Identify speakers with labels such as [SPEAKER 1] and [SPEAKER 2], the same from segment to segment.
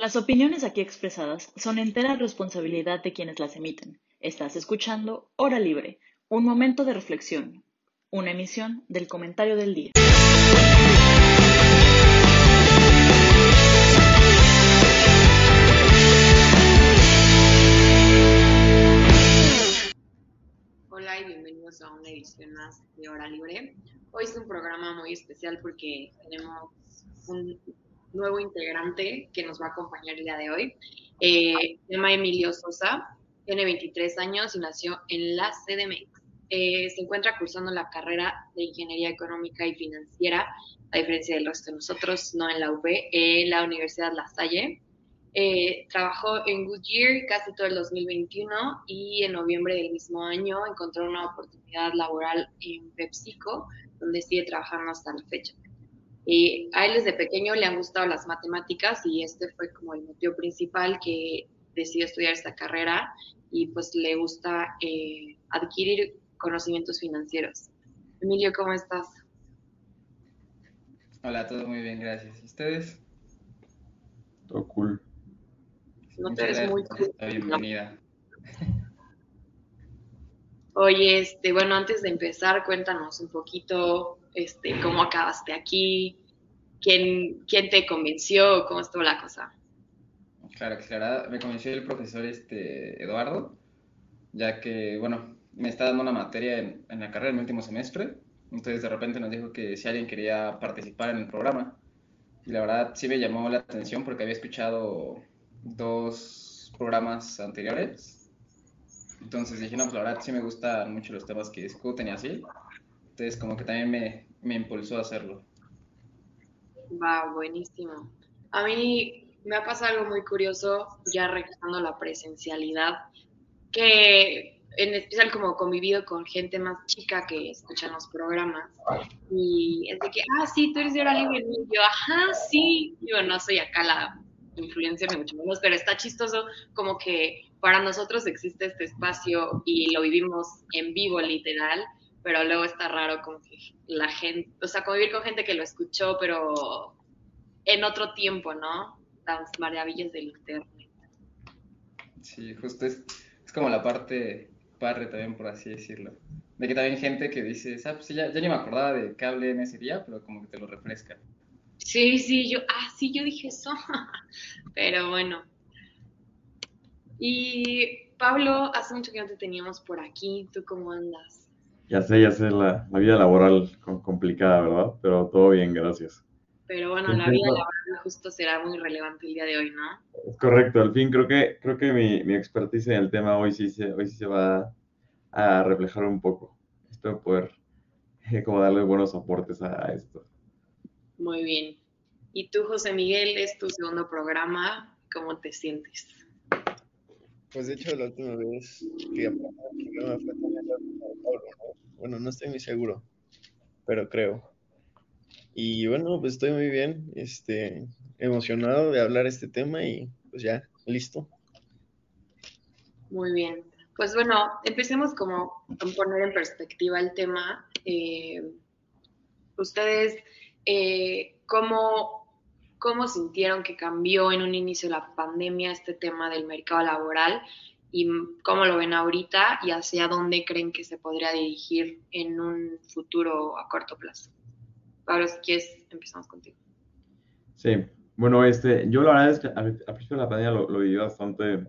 [SPEAKER 1] Las opiniones aquí expresadas son entera responsabilidad de quienes las emiten. Estás escuchando Hora Libre, un momento de reflexión, una emisión del comentario del día.
[SPEAKER 2] Hola y bienvenidos a una edición más de Hora Libre. Hoy es un programa muy especial porque tenemos un nuevo integrante que nos va a acompañar el día de hoy. Eh, se llama Emilio Sosa, tiene 23 años y nació en la CDMX. Eh, se encuentra cursando la carrera de Ingeniería Económica y Financiera, a diferencia del resto de nosotros, no en la UB, en la Universidad La Salle. Eh, trabajó en Goodyear casi todo el 2021 y en noviembre del mismo año encontró una oportunidad laboral en PepsiCo, donde sigue trabajando hasta la fecha. Y a él desde pequeño le han gustado las matemáticas y este fue como el motivo principal que decidió estudiar esta carrera y pues le gusta eh, adquirir conocimientos financieros. Emilio, ¿cómo estás?
[SPEAKER 3] Hola, todo muy bien, gracias. ¿Y ustedes?
[SPEAKER 4] Todo cool.
[SPEAKER 2] No te ves muy cool.
[SPEAKER 3] Bienvenida.
[SPEAKER 2] Oye, este, bueno, antes de empezar, cuéntanos un poquito este, cómo acabaste aquí, quién, quién te convenció, cómo estuvo la cosa.
[SPEAKER 3] Claro, claro, me convenció el profesor este, Eduardo, ya que, bueno, me está dando una materia en, en la carrera en mi último semestre, entonces de repente nos dijo que si alguien quería participar en el programa, y la verdad sí me llamó la atención porque había escuchado dos programas anteriores, entonces dije, no, pues la verdad sí me gustan mucho los temas que discuten y así, entonces como que también me, me impulsó a hacerlo.
[SPEAKER 2] Va, buenísimo. A mí me ha pasado algo muy curioso, ya regresando la presencialidad, que en especial como convivido con gente más chica que escuchan los programas, y es de que, ah, sí, tú eres de hora libre, y yo, ajá, sí, yo no soy acá la influencia, ni mucho menos, pero está chistoso como que para nosotros existe este espacio y lo vivimos en vivo, literal, pero luego está raro que la gente, o sea, convivir con gente que lo escuchó, pero en otro tiempo, ¿no? Las maravillas del internet.
[SPEAKER 3] Sí, justo es, es como la parte padre también, por así decirlo. De que también gente que dice, ah, pues ya, ya ni me acordaba de hablé en ese día, pero como que te lo refresca.
[SPEAKER 2] Sí, sí, yo, ah, sí, yo dije eso. pero bueno. Y Pablo, hace mucho que no te teníamos por aquí, ¿tú cómo andas?
[SPEAKER 4] Ya sé, ya sé, la, la vida laboral complicada, ¿verdad? Pero todo bien, gracias.
[SPEAKER 2] Pero bueno, la vida laboral justo será muy relevante el día de hoy, ¿no?
[SPEAKER 4] Es correcto, al fin creo que, creo que mi, mi expertise en el tema hoy sí se, hoy sí se va a reflejar un poco. Espero poder eh, como darle buenos aportes a, a esto.
[SPEAKER 2] Muy bien. Y tú, José Miguel, es tu segundo programa. ¿Cómo te sientes?
[SPEAKER 5] Pues de hecho la última vez que no con. Bueno, no estoy muy seguro, pero creo. Y bueno, pues estoy muy bien, este, emocionado de hablar este tema y pues ya, listo.
[SPEAKER 2] Muy bien. Pues bueno, empecemos como a poner en perspectiva el tema. Eh, ustedes, eh, ¿cómo, ¿cómo sintieron que cambió en un inicio de la pandemia este tema del mercado laboral? ¿Y cómo lo ven ahorita y hacia dónde creen que se podría dirigir en un futuro a corto plazo? Pablo, si quieres, empezamos contigo.
[SPEAKER 4] Sí, bueno, este, yo la verdad es que al, principio de la pandemia lo, lo viví bastante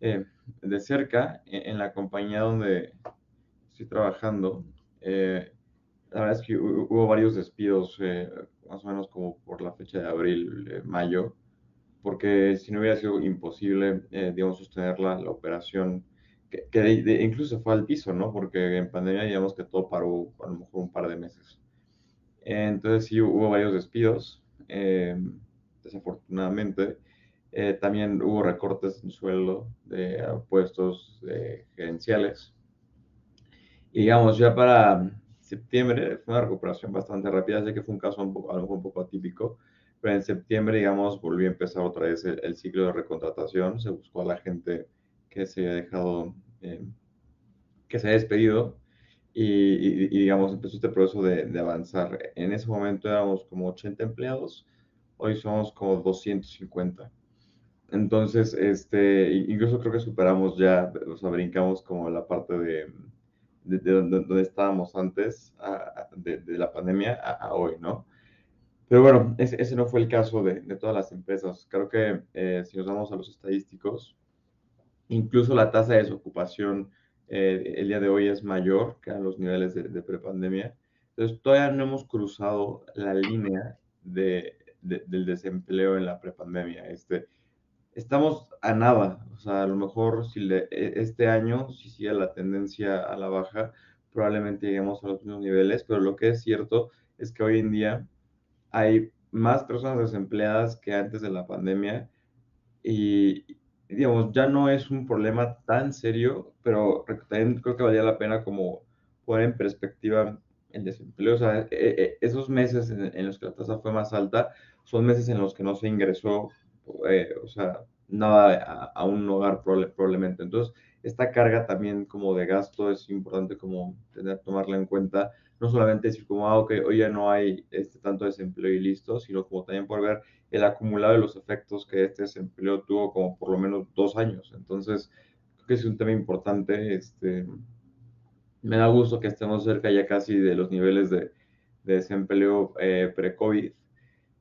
[SPEAKER 4] eh, de cerca en, en la compañía donde estoy trabajando. Eh, la verdad es que hu- hubo varios despidos, eh, más o menos como por la fecha de abril, eh, mayo, porque si no hubiera sido imposible, eh, digamos, sostener la, la operación, que, que de- de- incluso fue al piso, ¿no? Porque en pandemia, digamos que todo paró a lo mejor un par de meses. Entonces sí hubo varios despidos, eh, desafortunadamente. Eh, también hubo recortes en sueldo de puestos eh, gerenciales. Y digamos, ya para septiembre fue una recuperación bastante rápida, sé que fue un caso un poco, a lo mejor un poco atípico, pero en septiembre, digamos, volvió a empezar otra vez el, el ciclo de recontratación, se buscó a la gente que se había dejado, eh, que se había despedido, y, y- y, digamos, empezó este proceso de, de avanzar. En ese momento éramos como 80 empleados, hoy somos como 250. entonces, este, incluso creo que superamos ya, o sea, brincamos como la parte de, de, donde, estábamos antes de, la pandemia a, hoy, ¿no? Pero bueno, ese, ese, no fue el caso de, todas las empresas. Creo que eh, si nos vamos a los estadísticos, incluso la tasa de desocupación eh, el día de hoy es mayor que a los niveles de, prepandemia. Entonces, todavía no hemos cruzado la línea de, del desempleo en la prepandemia. Este, estamos a nada, o sea, a lo mejor si e, este año, si sigue la tendencia a la baja, probablemente lleguemos a los mismos niveles, pero lo que es cierto es que hoy en día hay más personas desempleadas que antes de la pandemia y, digamos, ya no es un problema tan serio, pero también creo que valía la pena como poner en perspectiva el desempleo. O sea, e, e, esos meses en, los que la tasa fue más alta son meses en los que no se ingresó, eh, o sea, nada a, un hogar probablemente. Entonces, esta carga también como de gasto es importante como tener, tomarla en cuenta. No solamente decir como, ah, ok, hoy ya no hay este tanto desempleo y listo, sino como también por ver el acumulado de los efectos que este desempleo tuvo como por lo menos dos años. Entonces, creo que es un tema importante. Este, me da gusto que estemos cerca ya casi de los niveles de, desempleo eh, pre-COVID.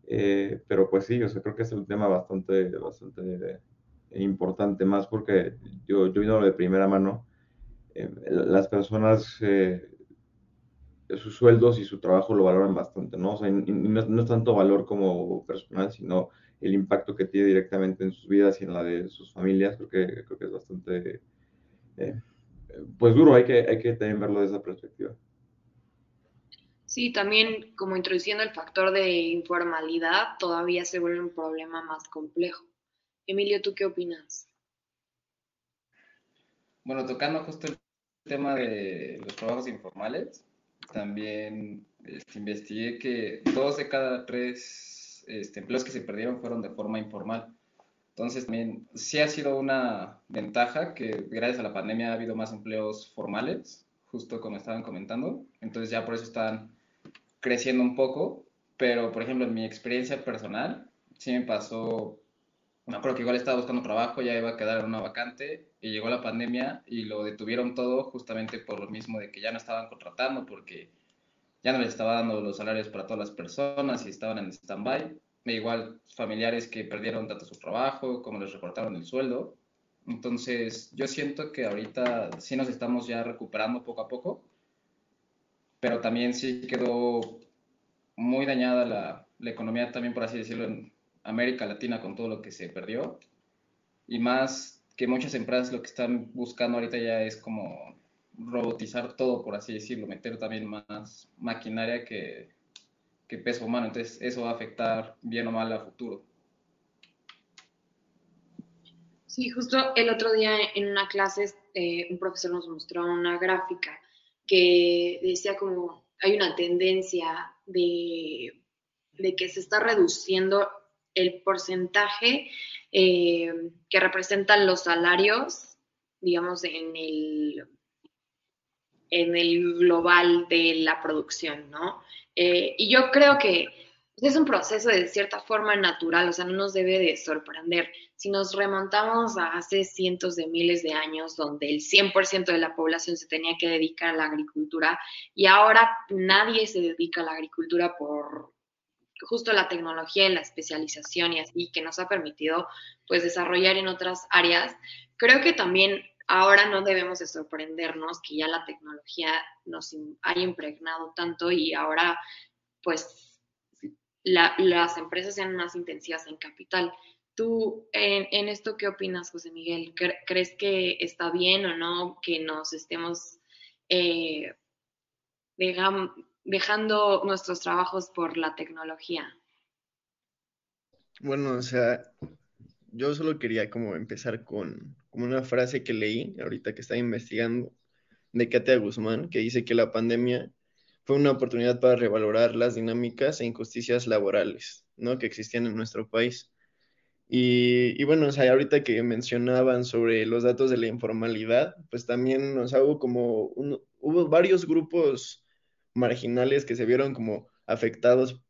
[SPEAKER 4] Eh, pero pues sí, o sea, creo que es un tema bastante, bastante importante, más porque yo, yo lo de primera mano. Eh, las personas sus sueldos y su trabajo lo valoran bastante, ¿no? O sea, no, es tanto valor como personal, sino el impacto que tiene directamente en sus vidas y en la de sus familias, creo que, creo que es bastante, eh, pues duro, hay que, hay que también verlo de esa perspectiva.
[SPEAKER 2] Sí, también como introduciendo el factor de informalidad, todavía se vuelve un problema más complejo. Emilio, ¿tú qué opinas?
[SPEAKER 3] Bueno, tocando justo el tema de los trabajos informales, también este, investigué que dos de cada tres este, empleos que se perdieron fueron de forma informal. Entonces también sí ha sido una ventaja que gracias a la pandemia ha habido más empleos formales, justo como estaban comentando. Entonces ya por eso están creciendo un poco. Pero por ejemplo en mi experiencia personal sí me pasó me acuerdo que igual estaba buscando trabajo, ya iba a quedar en una vacante y llegó la pandemia y lo detuvieron todo justamente por lo mismo de que ya no estaban contratando porque ya no les estaba dando los salarios para todas las personas y estaban en stand-by. E igual familiares que perdieron tanto su trabajo como les recortaron el sueldo. Entonces yo siento que ahorita sí nos estamos ya recuperando poco a poco, pero también sí quedó muy dañada la, la economía también, por así decirlo, en, América Latina con todo lo que se perdió. Y más que muchas empresas lo que están buscando ahorita ya es como robotizar todo, por así decirlo, meter también más maquinaria que, que peso humano. Entonces eso va a afectar bien o mal a futuro.
[SPEAKER 2] Sí, justo el otro día en una clase eh, un profesor nos mostró una gráfica que decía como hay una tendencia de, de que se está reduciendo el porcentaje eh, que representan los salarios, digamos, en el, en el global de la producción, ¿no? Eh, y yo creo que es un proceso de cierta forma natural, o sea, no nos debe de sorprender. Si nos remontamos a hace cientos de miles de años, donde el 100% de la población se tenía que dedicar a la agricultura y ahora nadie se dedica a la agricultura por justo la tecnología y la especialización y así que nos ha permitido pues desarrollar en otras áreas, creo que también ahora no debemos de sorprendernos que ya la tecnología nos haya impregnado tanto y ahora pues las empresas sean más intensivas en capital. ¿Tú en, esto qué opinas, José Miguel? ¿Crees que está bien o no que nos estemos eh, dejando nuestros trabajos por la tecnología?
[SPEAKER 5] Bueno, o sea, yo solo quería como empezar con como una frase que leí ahorita que estaba investigando de Katia Guzmán, que dice que la pandemia fue una oportunidad para revalorar las dinámicas e injusticias laborales, ¿no? Que existían en nuestro país. Y, y, bueno, o sea, ahorita que mencionaban sobre los datos de la informalidad, pues también, o sea, hubo como, hubo varios grupos marginales que se vieron como afectados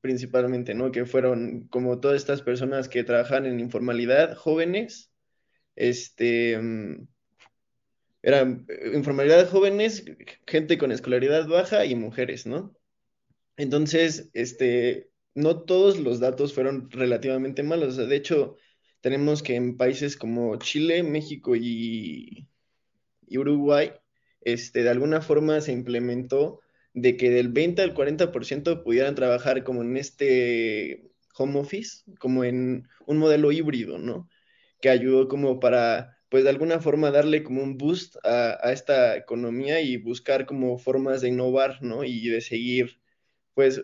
[SPEAKER 5] principalmente, ¿no? Que fueron como todas estas personas que trabajan en informalidad, jóvenes, este, mm, eran eh, informalidad jóvenes, gente con escolaridad baja y mujeres, ¿no? Entonces, este, no todos los datos fueron relativamente malos. de hecho, tenemos que en países como Chile, México y, y Uruguay, este, de alguna forma se implementó de que del 20 al 40% pudieran trabajar como en este home office, como en un modelo híbrido, ¿no? Que ayudó como para, pues de alguna forma darle como un boost a, esta economía y buscar como formas de innovar, ¿no? Y de seguir, pues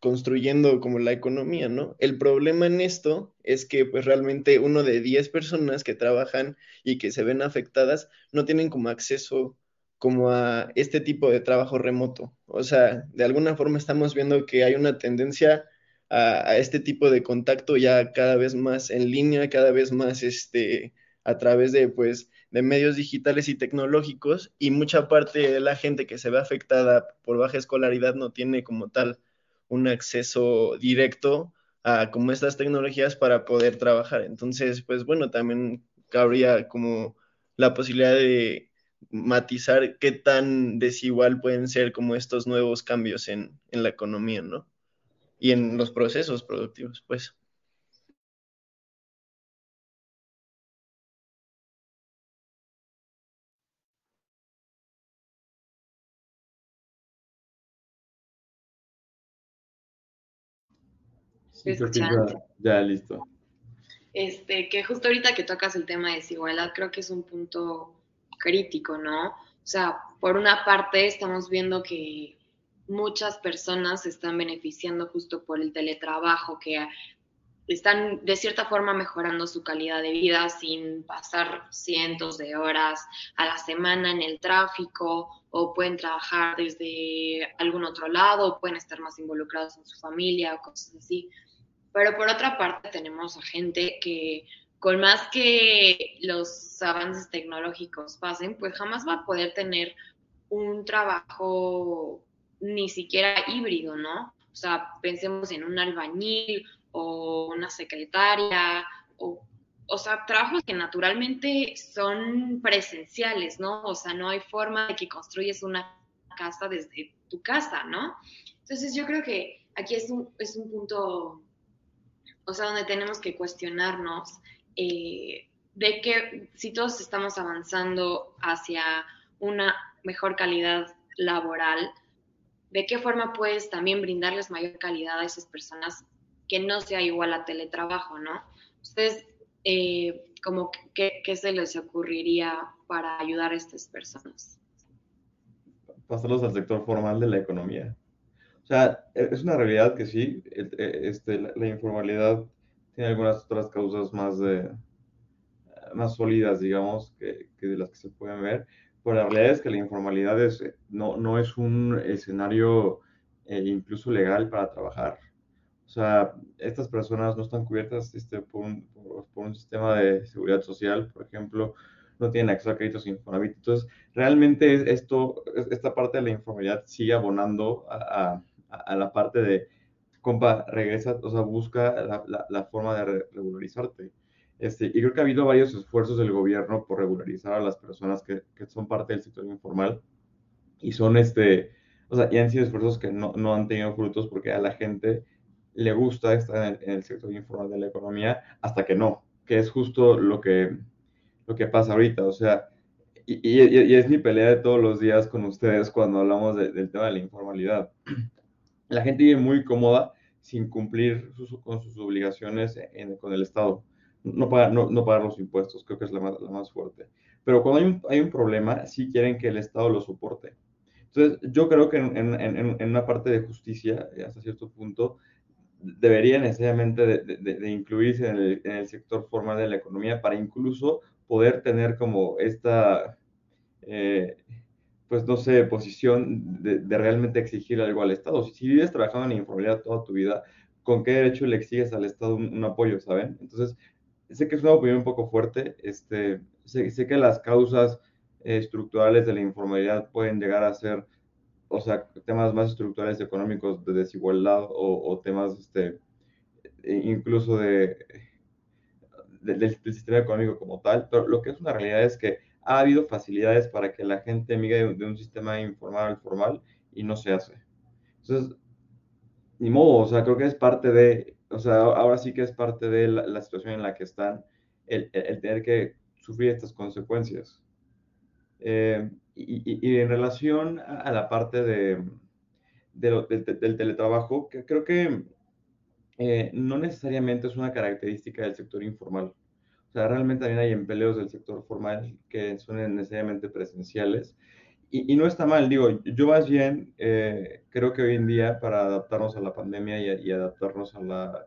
[SPEAKER 5] construyendo como la economía, ¿no? El problema en esto es que pues realmente uno de 10 personas que trabajan y que se ven afectadas no tienen como acceso como a este tipo de trabajo remoto. O sea, de alguna forma estamos viendo que hay una tendencia a, este tipo de contacto ya cada vez más en línea, cada vez más este, a través de, pues, de medios digitales y tecnológicos y mucha parte de la gente que se ve afectada por baja escolaridad no tiene como tal un acceso directo a como estas tecnologías para poder trabajar. Entonces, pues bueno, también cabría como la posibilidad de matizar qué tan desigual pueden ser como estos nuevos cambios en, la economía, ¿no? Y en los procesos productivos, pues.
[SPEAKER 4] Ya, listo.
[SPEAKER 2] Este, que justo ahorita que tocas el tema de desigualdad, creo que es un punto crítico, ¿no? O sea, por una parte estamos viendo que muchas personas se están beneficiando justo por el teletrabajo, que están de cierta forma mejorando su calidad de vida sin pasar cientos de horas a la semana en el tráfico o pueden trabajar desde algún otro lado o pueden estar más involucrados en su familia o cosas así. Pero por otra parte tenemos a gente que con más que los avances tecnológicos pasen, pues jamás va a poder tener un trabajo ni siquiera híbrido, ¿no? O sea, pensemos en un albañil o una secretaria, o, o sea, trabajos que naturalmente son presenciales, ¿no? O sea, no hay forma de que construyes una casa desde tu casa, ¿no? Entonces yo creo que aquí es un, es un punto, o sea, donde tenemos que cuestionarnos eh, de que si todos estamos avanzando hacia una mejor calidad laboral, ¿de qué forma puedes también brindarles mayor calidad a esas personas que no sea igual a teletrabajo, ¿no? Ustedes, eh, como, ¿qué, ¿qué, se les ocurriría para ayudar a estas personas?
[SPEAKER 4] Pasarlos al sector formal de la economía. O sea, es una realidad que sí, este, la informalidad tiene algunas otras causas más, de, más sólidas, digamos, que, que, de las que se pueden ver, pero la realidad es que la informalidad es, no, no es un escenario eh, incluso legal para trabajar. O sea, estas personas no están cubiertas este, por, un, por, un sistema de seguridad social, por ejemplo, no tienen acceso a créditos Infonavit. Entonces, realmente esto, esta parte de la informalidad sigue abonando a, a la parte de compa, regresa, o sea, busca la, la, forma de regularizarte. Este, y creo que ha habido varios esfuerzos del gobierno por regularizar a las personas que, que, son parte del sector informal y son, este, o sea, y han sido esfuerzos que no, no han tenido frutos porque a la gente le gusta estar en el, sector informal de la economía hasta que no, que es justo lo que, lo que pasa ahorita, o sea, y, y, es mi pelea de todos los días con ustedes cuando hablamos del tema de la informalidad la gente vive muy cómoda sin cumplir con sus obligaciones con el Estado. No pagar, no, no pagar los impuestos, creo que es la más, la más fuerte. Pero cuando hay un, hay un, problema, sí quieren que el Estado lo soporte. Entonces, yo creo que en, en, una parte de justicia, hasta cierto punto, debería necesariamente de, incluirse en el, en el, sector formal de la economía para incluso poder tener como esta... Eh, pues no sé, posición de, realmente exigir algo al Estado. Si, vives trabajando en informalidad toda tu vida, ¿con qué derecho le exiges al Estado un, apoyo, saben? Entonces, sé que es una opinión un poco fuerte, este, sé, sé que las causas estructurales de la informalidad pueden llegar a ser o sea, temas más estructurales económicos de desigualdad o, temas, este, e incluso de, del sistema económico como tal, pero lo que es una realidad es que ha habido facilidades para que la gente migre de, un sistema informal al formal y no se hace. Entonces, ni modo, o sea, creo que es parte de, o sea, ahora sí que es parte de la, situación en la que están, el, tener que sufrir estas consecuencias. Eh, y, en relación a, la parte de, de del teletrabajo, que creo que eh, no necesariamente es una característica del sector informal. O sea, realmente también hay empleos del sector formal que son necesariamente presenciales. Y, y no está mal, digo, yo más bien eh, creo que hoy en día para adaptarnos a la pandemia y, adaptarnos a, la,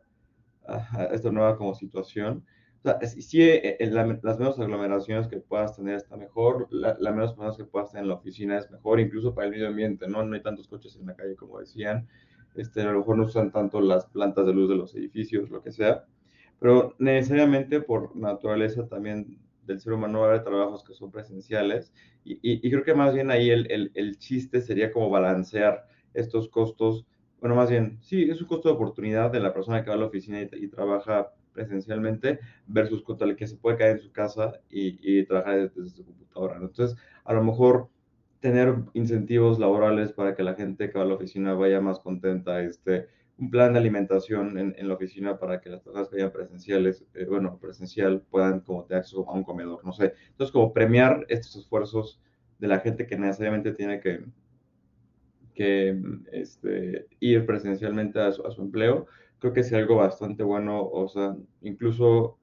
[SPEAKER 4] a, esta nueva como situación, o sea, sí, eh, las menos aglomeraciones que puedas tener está mejor, la, menos personas que puedas tener en la oficina es mejor, incluso para el medio ambiente, ¿no? No hay tantos coches en la calle como decían, este, a lo mejor no usan tanto las plantas de luz de los edificios, lo que sea, pero necesariamente por naturaleza también del ser humano va a haber trabajos que son presenciales y, y, creo que más bien ahí el, el, el, chiste sería como balancear estos costos, bueno, más bien, sí, es un costo de oportunidad de la persona que va a la oficina y, trabaja presencialmente versus contra el que se puede caer en su casa y, y trabajar desde, su computadora. Entonces, a lo mejor tener incentivos laborales para que la gente que va a la oficina vaya más contenta, este, un plan de alimentación en, la oficina para que las personas que vayan presenciales, eh, bueno, presencial, puedan como tener acceso a un comedor, no sé. Entonces, como premiar estos esfuerzos de la gente que necesariamente tiene que, que este, ir presencialmente a su, a su empleo, creo que es algo bastante bueno, o sea, incluso,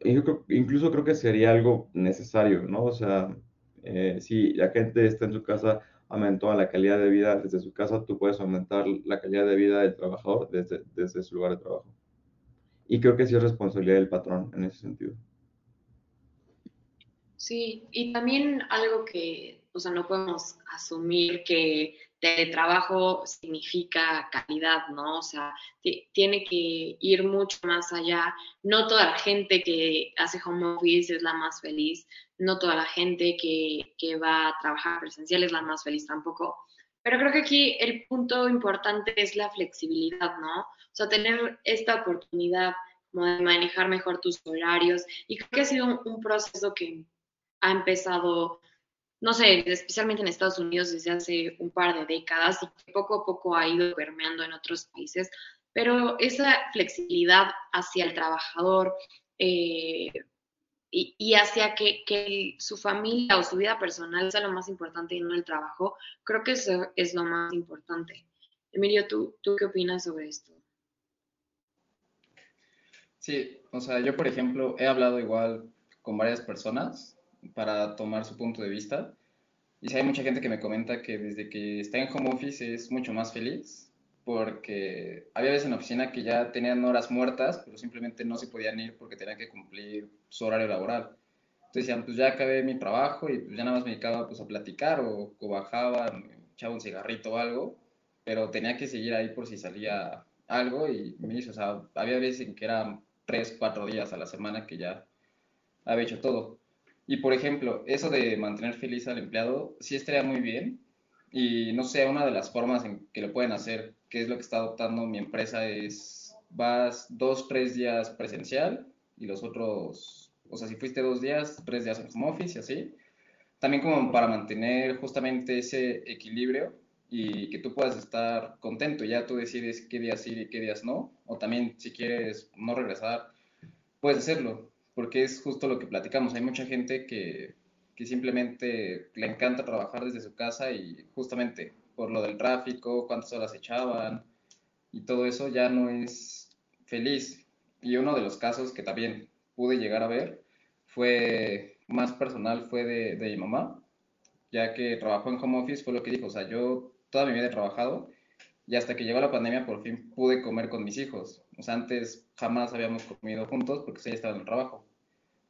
[SPEAKER 4] incluso creo que sería algo necesario, ¿no? O sea, eh, si la gente está en su casa, aumentó la calidad de vida desde su casa, tú puedes aumentar la calidad de vida del trabajador desde, desde su lugar de trabajo. Y creo que sí es responsabilidad del patrón en ese sentido.
[SPEAKER 2] Sí, y también algo que, o sea, no podemos asumir que teletrabajo significa calidad, ¿no? O sea, tiene que ir mucho más allá. No toda la gente que hace home office es la más feliz, no toda la gente que, que va a trabajar presencial es la más feliz tampoco. Pero creo que aquí el punto importante es la flexibilidad, ¿no? O sea, tener esta oportunidad como de manejar mejor tus horarios. Y creo que ha sido un proceso que ha empezado no sé, especialmente en Estados Unidos desde hace un par de décadas y que poco a poco ha ido permeando en otros países, pero esa flexibilidad hacia el trabajador eh, y, hacia que, su familia o su vida personal sea lo más importante y no el trabajo, creo que eso es lo más importante. Emilio, ¿tú, ¿tú qué opinas sobre esto?
[SPEAKER 3] Sí, o sea, yo por ejemplo he hablado igual con varias personas para tomar su punto de vista. Y si hay mucha gente que me comenta que desde que está en home office es mucho más feliz, porque había veces en la oficina que ya tenían horas muertas, pero simplemente no se podían ir porque tenían que cumplir su horario laboral. Entonces decían, pues ya acabé mi trabajo y pues ya nada más me dedicaba pues a platicar o, o bajaba, echaba un cigarrito o algo, pero tenía que seguir ahí por si salía algo y me dice, o sea, había veces en que eran tres, cuatro días a la semana que ya había hecho todo. Y por ejemplo, eso de mantener feliz al empleado, sí estaría muy bien. Y no sé, una de las formas en que lo pueden hacer, que es lo que está adoptando mi empresa, es vas dos, tres días presencial y los otros, o sea, si fuiste dos días, tres días en home office y así. También como para mantener justamente ese equilibrio y que tú puedas estar contento. Ya tú decides qué días ir y qué días no. O también si quieres no regresar, puedes hacerlo porque es justo lo que platicamos. Hay mucha gente que, que simplemente le encanta trabajar desde su casa y justamente por lo del tráfico, cuántas horas echaban y todo eso ya no es feliz. Y uno de los casos que también pude llegar a ver fue más personal, fue de, de mi mamá, ya que trabajó en home office, fue lo que dijo, o sea, yo toda mi vida he trabajado y hasta que llegó la pandemia por fin pude comer con mis hijos. O sea, antes jamás habíamos comido juntos porque ella estaba en el trabajo.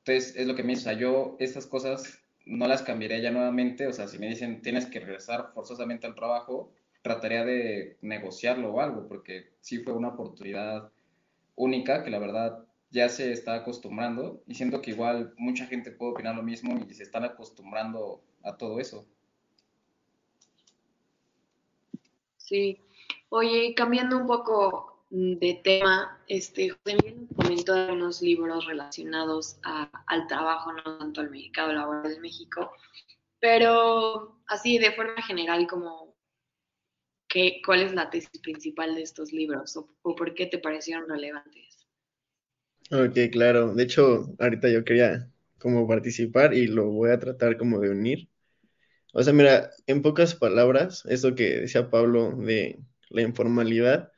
[SPEAKER 3] Entonces, es lo que me dice, o sea, yo estas cosas no las cambiaría ya nuevamente, o sea, si me dicen tienes que regresar forzosamente al trabajo, trataría de negociarlo o algo, porque sí fue una oportunidad única que la verdad ya se está acostumbrando y siento que igual mucha gente puede opinar lo mismo y se están acostumbrando a todo eso.
[SPEAKER 2] Sí. Oye, cambiando un poco de tema, este, José Miguel nos comentó algunos libros relacionados al trabajo, no tanto al mercado laboral de México, pero así de forma general, como ¿qué, ¿cuál es la tesis principal de estos libros o, o por qué te parecieron relevantes?
[SPEAKER 5] Ok, claro. De hecho, ahorita yo quería como participar y lo voy a tratar como de unir. O sea, mira, en pocas palabras, eso que decía Pablo de la informalidad,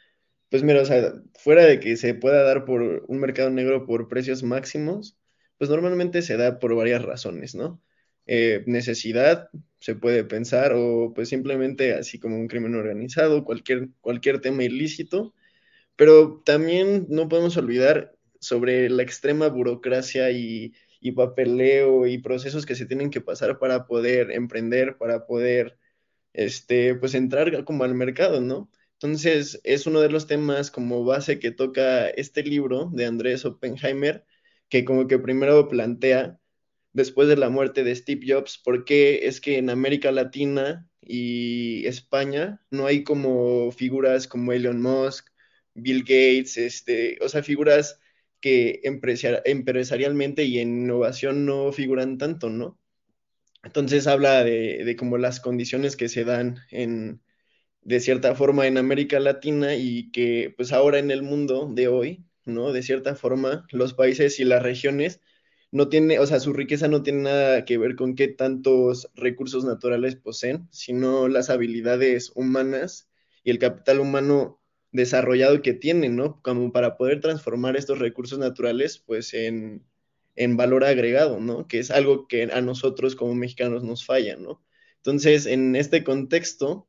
[SPEAKER 5] pues mira, o sea, fuera de que se pueda dar por un mercado negro por precios máximos, pues normalmente se da por varias razones, ¿no? Eh, necesidad, se puede pensar, o pues simplemente así como un crimen organizado, cualquier, cualquier tema ilícito, pero también no podemos olvidar sobre la extrema burocracia y y papeleo y procesos que se tienen que pasar para poder emprender, para poder, este, pues entrar como al mercado, ¿no? Entonces, es uno de los temas como base que toca este libro de Andrés Oppenheimer, que como que primero plantea, después de la muerte de Steve Jobs, por qué es que en América Latina y España no hay como figuras como Elon Musk, Bill Gates, este, o sea, figuras que empresarialmente y en innovación no figuran tanto, ¿no? Entonces habla de, de como las condiciones que se dan en, de cierta forma en América Latina y que pues ahora en el mundo de hoy, ¿no? De cierta forma, los países y las regiones no tiene, o sea, su riqueza no tiene nada que ver con qué tantos recursos naturales poseen, sino las habilidades humanas y el capital humano desarrollado que tienen, ¿no? Como para poder transformar estos recursos naturales, pues, en, en valor agregado, ¿no? Que es algo que a nosotros como mexicanos nos falla, ¿no? Entonces, en este contexto,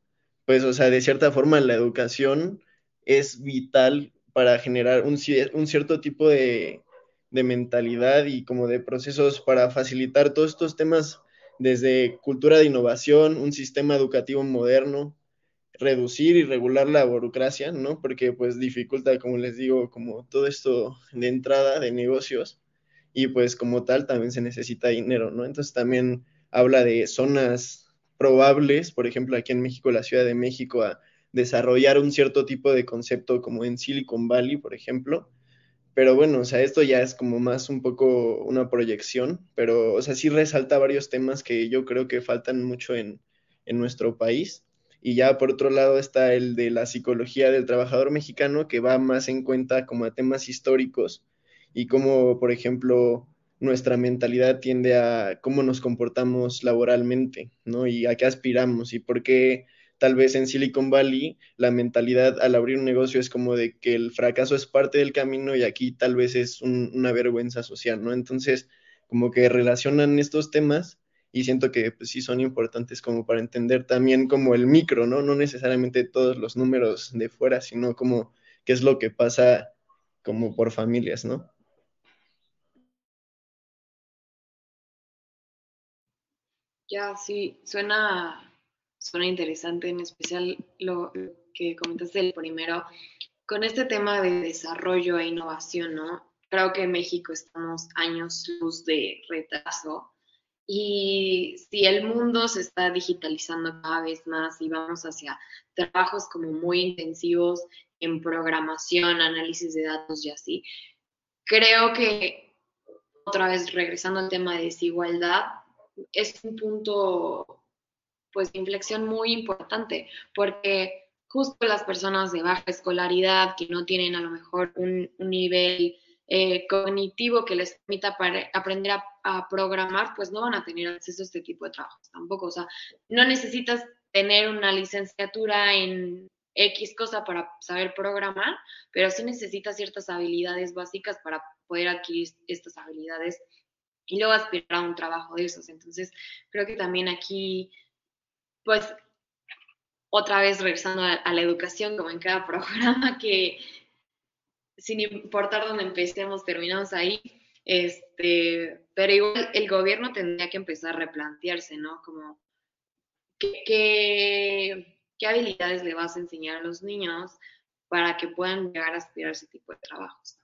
[SPEAKER 5] pues, o sea, de cierta forma la educación es vital para generar un, cierto tipo de, de, mentalidad y como de procesos para facilitar todos estos temas desde cultura de innovación, un sistema educativo moderno, reducir y regular la burocracia, ¿no? Porque pues dificulta, como les digo, como todo esto de entrada de negocios y pues como tal también se necesita dinero, ¿no? Entonces también habla de zonas probables, por ejemplo, aquí en México, la Ciudad de México, a desarrollar un cierto tipo de concepto como en Silicon Valley, por ejemplo. Pero bueno, o sea, esto ya es como más un poco una proyección, pero, o sea, sí resalta varios temas que yo creo que faltan mucho en, en nuestro país y ya por otro lado está el de la psicología del trabajador mexicano, que va más en cuenta como a temas históricos y cómo, por ejemplo, nuestra mentalidad tiende a cómo nos comportamos laboralmente, ¿no? Y a qué aspiramos y por qué tal vez en Silicon Valley la mentalidad al abrir un negocio es como de que el fracaso es parte del camino y aquí tal vez es una vergüenza social, ¿no? Entonces, como que relacionan estos temas y siento que pues, sí son importantes como para entender también como el micro, ¿no? No necesariamente todos los números de fuera, sino como qué es lo que pasa como por familias, ¿no?
[SPEAKER 2] Ya, sí, suena, suena interesante, en especial lo, que comentaste el primero, con este tema de desarrollo e innovación, ¿no? Creo que en México estamos años luz de retraso y si el mundo se está digitalizando cada vez más y vamos hacia trabajos como muy intensivos en programación, análisis de datos y así, creo que otra vez regresando al tema de desigualdad, es un punto pues de inflexión muy importante porque justo las personas de baja escolaridad que no tienen a lo mejor un, nivel eh, cognitivo que les permita aprender a, programar, pues no van a tener acceso a este tipo de trabajos tampoco. O sea, no necesitas tener una licenciatura en X cosa para saber programar, pero sí necesitas ciertas habilidades básicas para poder adquirir estas habilidades y luego aspirar a un trabajo de esos. Entonces, creo que también aquí, pues, otra vez regresando a la educación, como en cada programa que, sin importar dónde empecemos, terminamos ahí. Este, pero igual el gobierno tendría que empezar a replantearse, ¿no? Como, ¿qué, qué, habilidades le vas a enseñar a los niños para que puedan llegar a aspirar a ese tipo de trabajos?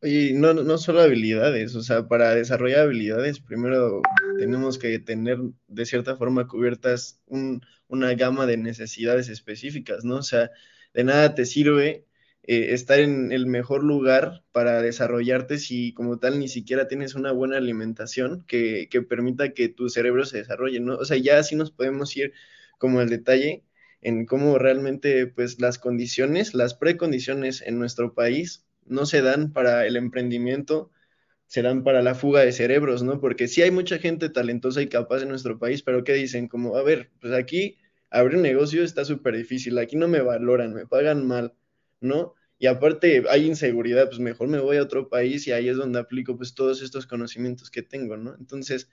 [SPEAKER 5] Oye, no, no solo habilidades, o sea, para desarrollar habilidades primero tenemos que tener de cierta forma cubiertas un, una gama de necesidades específicas, ¿no? O sea, de nada te sirve eh, estar en el mejor lugar para desarrollarte si como tal ni siquiera tienes una buena alimentación que, que permita que tu cerebro se desarrolle, ¿no? O sea, ya así nos podemos ir como el detalle en cómo realmente pues las condiciones, las precondiciones en nuestro país no se dan para el emprendimiento, se dan para la fuga de cerebros, ¿no? Porque sí hay mucha gente talentosa y capaz en nuestro país, pero ¿qué dicen? Como, a ver, pues aquí abrir un negocio está súper difícil, aquí no me valoran, me pagan mal, ¿no? Y aparte hay inseguridad, pues mejor me voy a otro país y ahí es donde aplico pues todos estos conocimientos que tengo, ¿no? Entonces,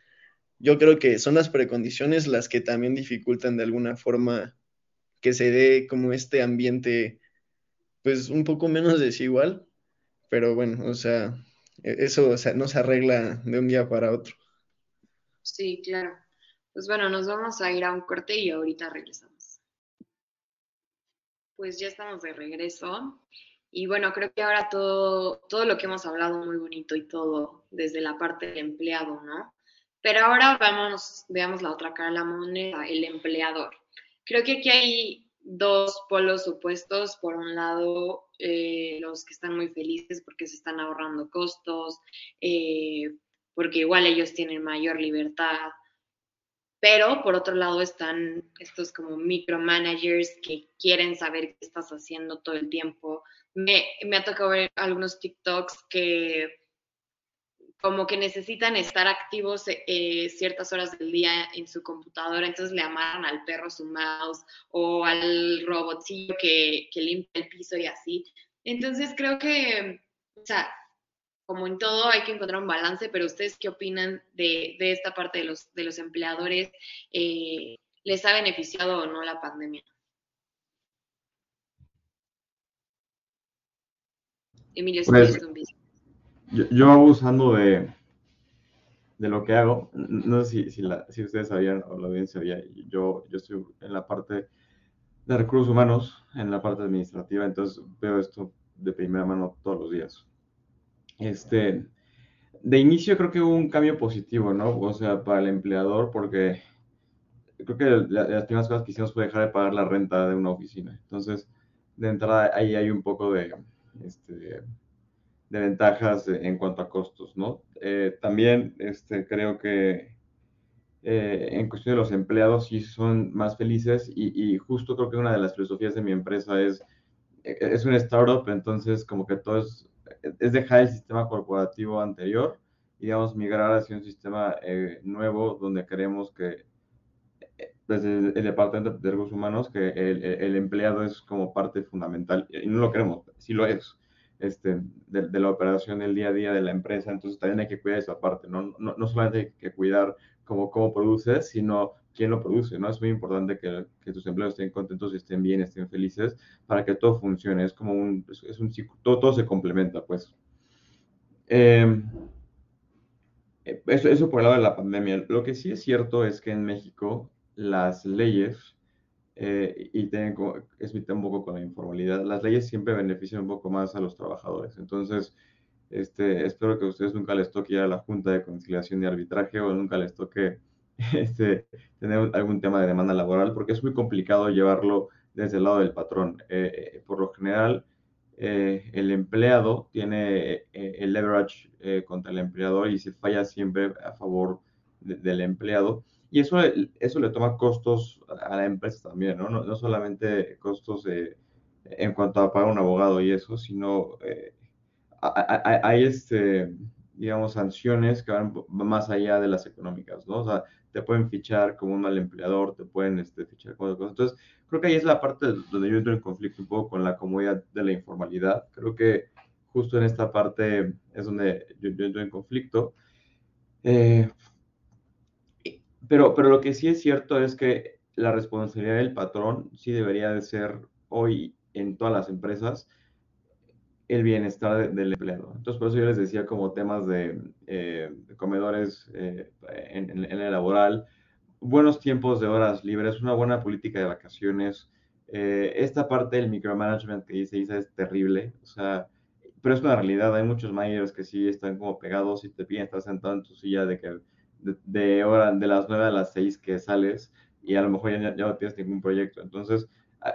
[SPEAKER 5] yo creo que son las precondiciones las que también dificultan de alguna forma que se dé como este ambiente pues un poco menos desigual, pero bueno, o sea, e-, eso o sea, no se arregla de un día para otro.
[SPEAKER 2] Sí, claro. Pues bueno, nos vamos a ir a un corte y ahorita regresamos. Pues ya estamos de regreso. Y bueno, creo que ahora todo, todo lo que hemos hablado muy bonito y todo desde la parte del empleado, ¿no? Pero ahora vamos, veamos la otra cara de la moneda, el empleador. Creo que aquí hay dos polos opuestos. Por un lado, eh, los que están muy felices porque se están ahorrando costos, eh, porque igual ellos tienen mayor libertad. Pero por otro lado están estos como micromanagers que quieren saber qué estás haciendo todo el tiempo. Me, me ha tocado ver algunos TikToks que como que necesitan estar activos eh, ciertas horas del día en su computadora, entonces le amarran al perro su mouse o al robotcillo que, que limpia el piso y así. Entonces creo que, o sea, como en todo hay que encontrar un balance, pero ustedes qué opinan de, de esta parte de los, de los empleadores? Eh, ¿Les ha beneficiado o no la pandemia? Emilio, si
[SPEAKER 4] Pues,
[SPEAKER 2] un.
[SPEAKER 4] Yo, yo abusando de, de lo que hago, no sé si, si, la- si ustedes sabían o la audiencia sabía, yo, yo estoy en la parte de recursos humanos, en la parte administrativa, entonces veo esto de primera mano todos los días. Este, de inicio creo que hubo un cambio positivo, ¿no? O sea, para el empleador, porque creo que la- las primeras cosas que hicimos fue dejar de pagar la renta de una oficina. Entonces, de entrada ahí hay un poco de, este, de ventajas de- en cuanto a costos, ¿no? Eh, también este, creo que eh, en cuestión de los empleados sí son más felices y, justo creo que una de las filosofías de mi empresa es, eh, es una startup, entonces como que todo es, es dejar el sistema corporativo anterior y digamos migrar hacia un sistema eh, nuevo donde queremos que desde el departamento de recursos humanos que el, el, empleado es como parte fundamental y no lo queremos, sí lo es, este, de, la operación del día a día de la empresa, entonces también hay que cuidar esa parte, no, no, no solamente hay que cuidar cómo, cómo produces, sino quién lo produce, ¿no? Es muy importante que, que, tus empleados estén contentos, estén bien, estén felices, para que todo funcione, es como un, es, un ciclo, todo, todo, se complementa, pues. Eh, eso, eso por el lado de la pandemia. Lo que sí es cierto es que en México las leyes, eh, y tengo, es un poco con la informalidad, las leyes siempre benefician un poco más a los trabajadores. Entonces, este, espero que a ustedes nunca les toque ir a la Junta de Conciliación y Arbitraje o nunca les toque este, tener algún tema de demanda laboral, porque es muy complicado llevarlo desde el lado del patrón. Eh, por lo general, eh, el empleado tiene eh, el leverage eh, contra el empleador y se falla siempre a favor de, del empleado. Y eso, eso le toma costos a la empresa también, ¿no? No, solamente costos en cuanto a pagar un abogado y eso, sino hay, este, digamos, sanciones que van más allá de las económicas, ¿no? O sea, te pueden fichar como un mal empleador, te pueden este, fichar como cosas. Entonces, creo que ahí es la parte donde yo entro en conflicto un poco con la comodidad de la informalidad. Creo que justo en esta parte es donde yo, yo entro en conflicto. Eh, pero, pero lo que sí es cierto es que la responsabilidad del patrón sí debería de ser hoy en todas las empresas el bienestar de, del empleado. Entonces, por eso yo les decía como temas de, eh, comedores eh, en, el laboral, buenos tiempos de horas libres, una buena política de vacaciones. Eh, esta parte del micromanagement que dice Isa es terrible. O sea, pero es una realidad, hay muchos managers que sí están como pegados y te piden estar sentado en tu silla de que de, hora, de las 9 a las 6 que sales y a lo mejor ya, ya no tienes ningún proyecto. Entonces,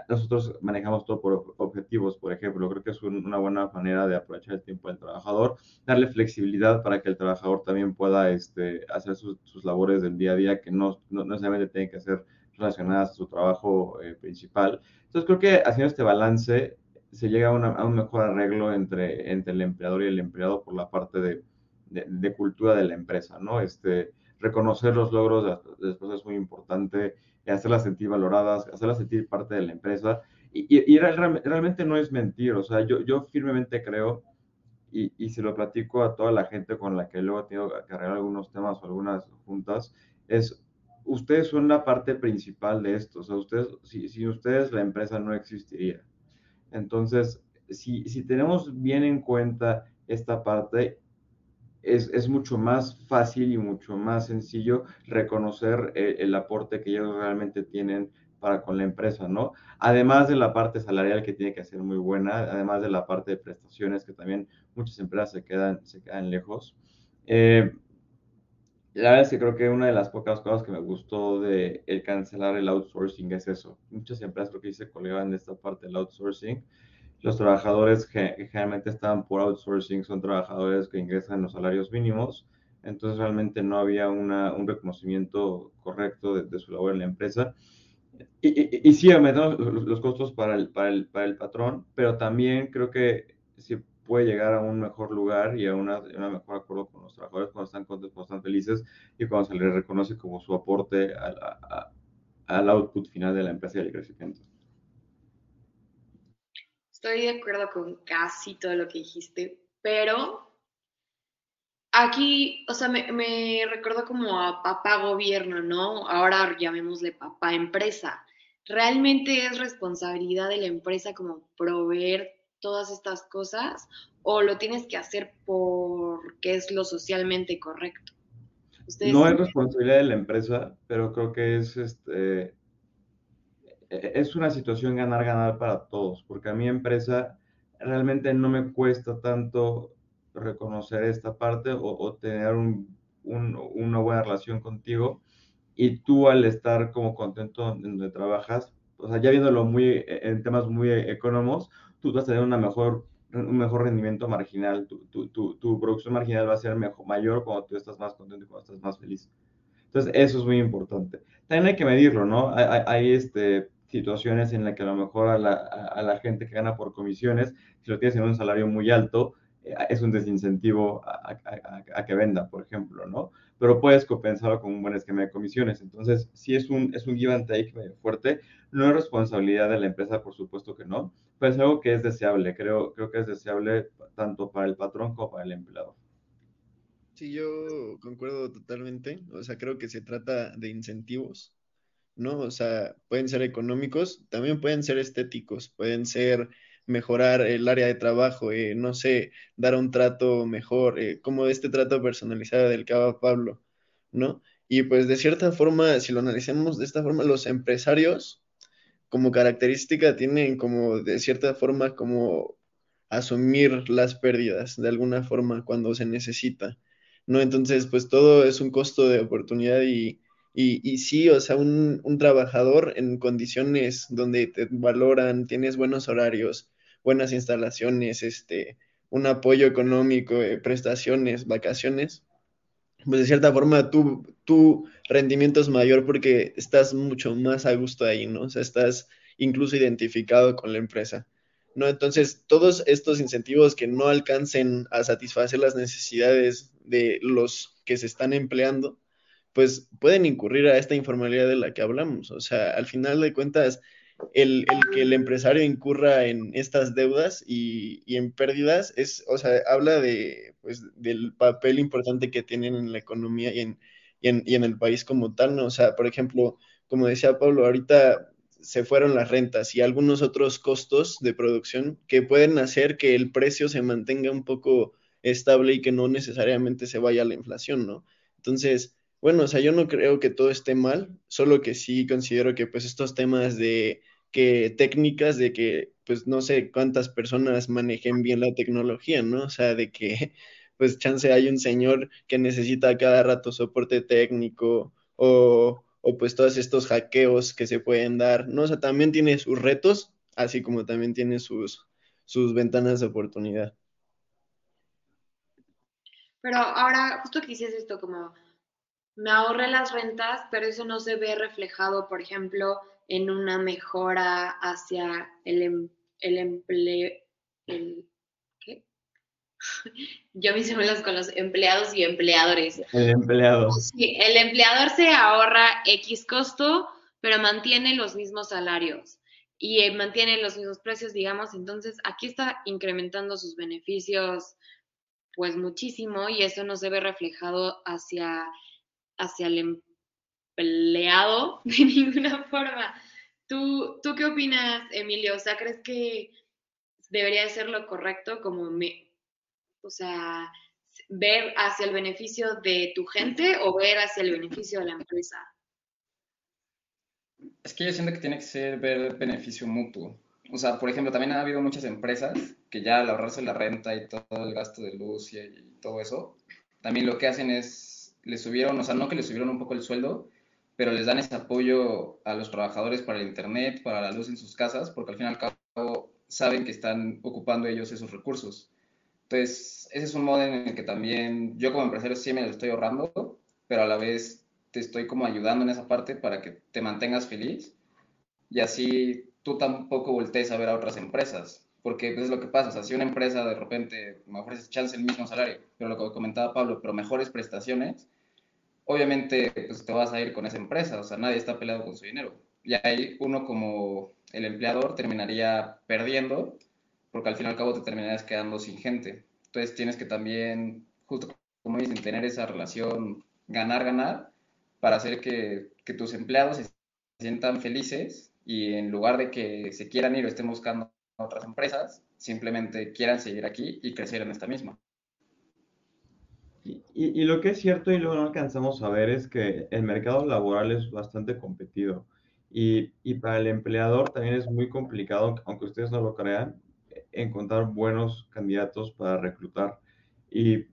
[SPEAKER 4] nosotros manejamos todo por objetivos, por ejemplo. Creo que es una buena manera de aprovechar el tiempo del trabajador, darle flexibilidad para que el trabajador también pueda este, hacer sus, labores del día a día que no, no, necesariamente tienen que ser relacionadas a su trabajo eh, principal. Entonces, creo que haciendo este balance se llega a, un mejor arreglo entre, entre el empleador y el empleado por la parte de, de, cultura de la empresa, ¿no? Este, reconocer los logros de las personas es muy importante hacerlas sentir valoradas, hacerlas sentir parte de la empresa. Y, realmente no es mentir, o sea, yo, yo firmemente creo, y, y se lo platico a toda la gente con la que luego he tenido que arreglar algunos temas o algunas juntas, es, ustedes son la parte principal de esto, o sea, ustedes, si, sin ustedes la empresa no existiría. Entonces, si, si tenemos bien en cuenta esta parte es, mucho más fácil y mucho más sencillo reconocer eh, el, aporte que ellos realmente tienen para con la empresa, ¿no? Además de la parte salarial que tiene que ser muy buena, además de la parte de prestaciones que también muchas empresas se quedan, se quedan lejos. Eh, la verdad es que creo que una de las pocas cosas que me gustó de el cancelar el outsourcing es eso. Muchas empresas creo que se colgaban de esta parte del outsourcing los trabajadores que generalmente están por outsourcing son trabajadores que ingresan los salarios mínimos, entonces realmente no había un reconocimiento correcto de, su labor en la empresa. Y, y, sí, aumentamos los, costos para el, para, el, para el patrón, pero también creo que sí puede llegar a un mejor lugar y a una, mejor acuerdo con los trabajadores cuando están contentos, cuando están felices y cuando se les reconoce como su aporte al, al output final de la empresa y al crecimiento.
[SPEAKER 2] Estoy de acuerdo con casi todo lo que dijiste, pero aquí, o sea, me, me recordó como a papá gobierno, ¿no? Ahora llamémosle papá empresa. ¿Realmente es responsabilidad de la empresa como proveer todas estas cosas o lo tienes que hacer porque es lo socialmente correcto?
[SPEAKER 4] no es responsabilidad de la empresa, pero creo que es este es una situación ganar-ganar para todos, porque a mi empresa realmente no me cuesta tanto reconocer esta parte o, tener una buena relación contigo y tú al estar como contento en donde trabajas, o sea, ya viéndolo muy e-, en temas muy económicos, tú vas a tener una mejor, un mejor rendimiento marginal, tu, tu, tu, tu producción marginal va a ser mejor, mayor cuando tú estás más contento y cuando estás más feliz. Entonces, eso es muy importante. También hay que medirlo, ¿no? Hay, hay este, situaciones en las que a lo mejor a la, gente que gana por comisiones, si lo tienes en un salario muy alto, eh, es un desincentivo a, que venda, por ejemplo, ¿no? Pero puedes compensarlo con un buen esquema de comisiones. Entonces, si es un, es un give and take fuerte, no es responsabilidad de la empresa, por supuesto que no, pero es algo que es deseable. Creo, creo que es deseable tanto para el patrón como para el empleado.
[SPEAKER 5] Sí, yo concuerdo totalmente. O sea, creo que se trata de incentivos ¿no? O sea, pueden ser económicos, también pueden ser estéticos, pueden ser mejorar el área de trabajo, eh, no sé, dar un trato mejor, eh, como este trato personalizado del que habla Pablo, ¿no? Y pues de cierta forma, si lo analicemos de esta forma, los empresarios como característica tienen como de cierta forma como asumir las pérdidas de alguna forma cuando se necesita, ¿no? Entonces, pues todo es un costo de oportunidad y y, y sí, o sea, un, un, trabajador en condiciones donde te valoran, tienes buenos horarios, buenas instalaciones, este, un apoyo económico, eh, prestaciones, vacaciones, pues de cierta forma tu, tu rendimiento es mayor porque estás mucho más a gusto ahí, ¿no? O sea, estás incluso identificado con la empresa, ¿no? Entonces, todos estos incentivos que no alcancen a satisfacer las necesidades de los que se están empleando, pues pueden incurrir a esta informalidad de la que hablamos. O sea, al final de cuentas, el, que el empresario incurra en estas deudas y, en pérdidas es, o sea, habla de, pues, del papel importante que tienen en la economía y en, y en, el país como tal, ¿no? O sea, por ejemplo, como decía Pablo, ahorita se fueron las rentas y algunos otros costos de producción que pueden hacer que el precio se mantenga un poco estable y que no necesariamente se vaya a la inflación, ¿no? Entonces, bueno, o sea, yo no creo que todo esté mal, solo que sí considero que pues estos temas de que técnicas de que pues no sé cuántas personas manejen bien la tecnología, ¿no? O sea, de que pues chance hay un señor que necesita cada rato soporte técnico o, o pues todos estos hackeos que se pueden dar, ¿no? O sea, también tiene sus retos, así como también tiene sus, sus ventanas de oportunidad.
[SPEAKER 2] Pero ahora, justo que dices esto, como me ahorré las rentas, pero eso no se ve reflejado, por ejemplo, en una mejora hacia el, em, el empleo, el, ¿qué? Yo me hice con los empleados y empleadores.
[SPEAKER 4] El empleado.
[SPEAKER 2] Sí, el empleador se ahorra X costo, pero mantiene los mismos salarios y eh, mantiene los mismos precios, digamos, entonces aquí está incrementando sus beneficios pues muchísimo y eso no se ve reflejado hacia, hacia el empleado de ninguna forma. ¿Tú, ¿Tú qué opinas, Emilio? O sea, ¿crees que debería ser lo correcto como me, o sea, ver hacia el beneficio de tu gente o ver hacia el beneficio de la empresa?
[SPEAKER 3] Es que yo siento que tiene que ser ver beneficio mutuo. O sea, por ejemplo, también ha habido muchas empresas que ya al ahorrarse la renta y todo el gasto de luz y, todo eso, también lo que hacen es, les subieron, o sea, no que les subieron un poco el sueldo, pero les dan ese apoyo a los trabajadores para el internet, para la luz en sus casas, porque al fin y al cabo saben que están ocupando ellos esos recursos. Entonces, ese es un modo en el que también yo como empresario sí me lo estoy ahorrando, pero a la vez te estoy como ayudando en esa parte para que te mantengas feliz y así tú tampoco voltees a ver a otras empresas, porque pues, es lo que pasa, o sea, si una empresa de repente me ofrece chance el mismo salario, pero lo que comentaba Pablo, pero mejores prestaciones, obviamente pues te vas a ir con esa empresa, o sea, nadie está peleado con su dinero. Y ahí uno como el empleador terminaría perdiendo, porque al fin y al cabo te terminarías quedando sin gente. Entonces tienes que también, justo como dicen, tener esa relación ganar-ganar para hacer que, que tus empleados se sientan felices y en lugar de que se quieran ir o estén buscando otras empresas, simplemente quieran seguir aquí y crecer en esta misma.
[SPEAKER 4] Y, lo que es cierto y que no alcanzamos a ver es que el mercado laboral es bastante competido y, y para el empleador también es muy complicado, aunque ustedes no lo crean, encontrar buenos candidatos para reclutar. Y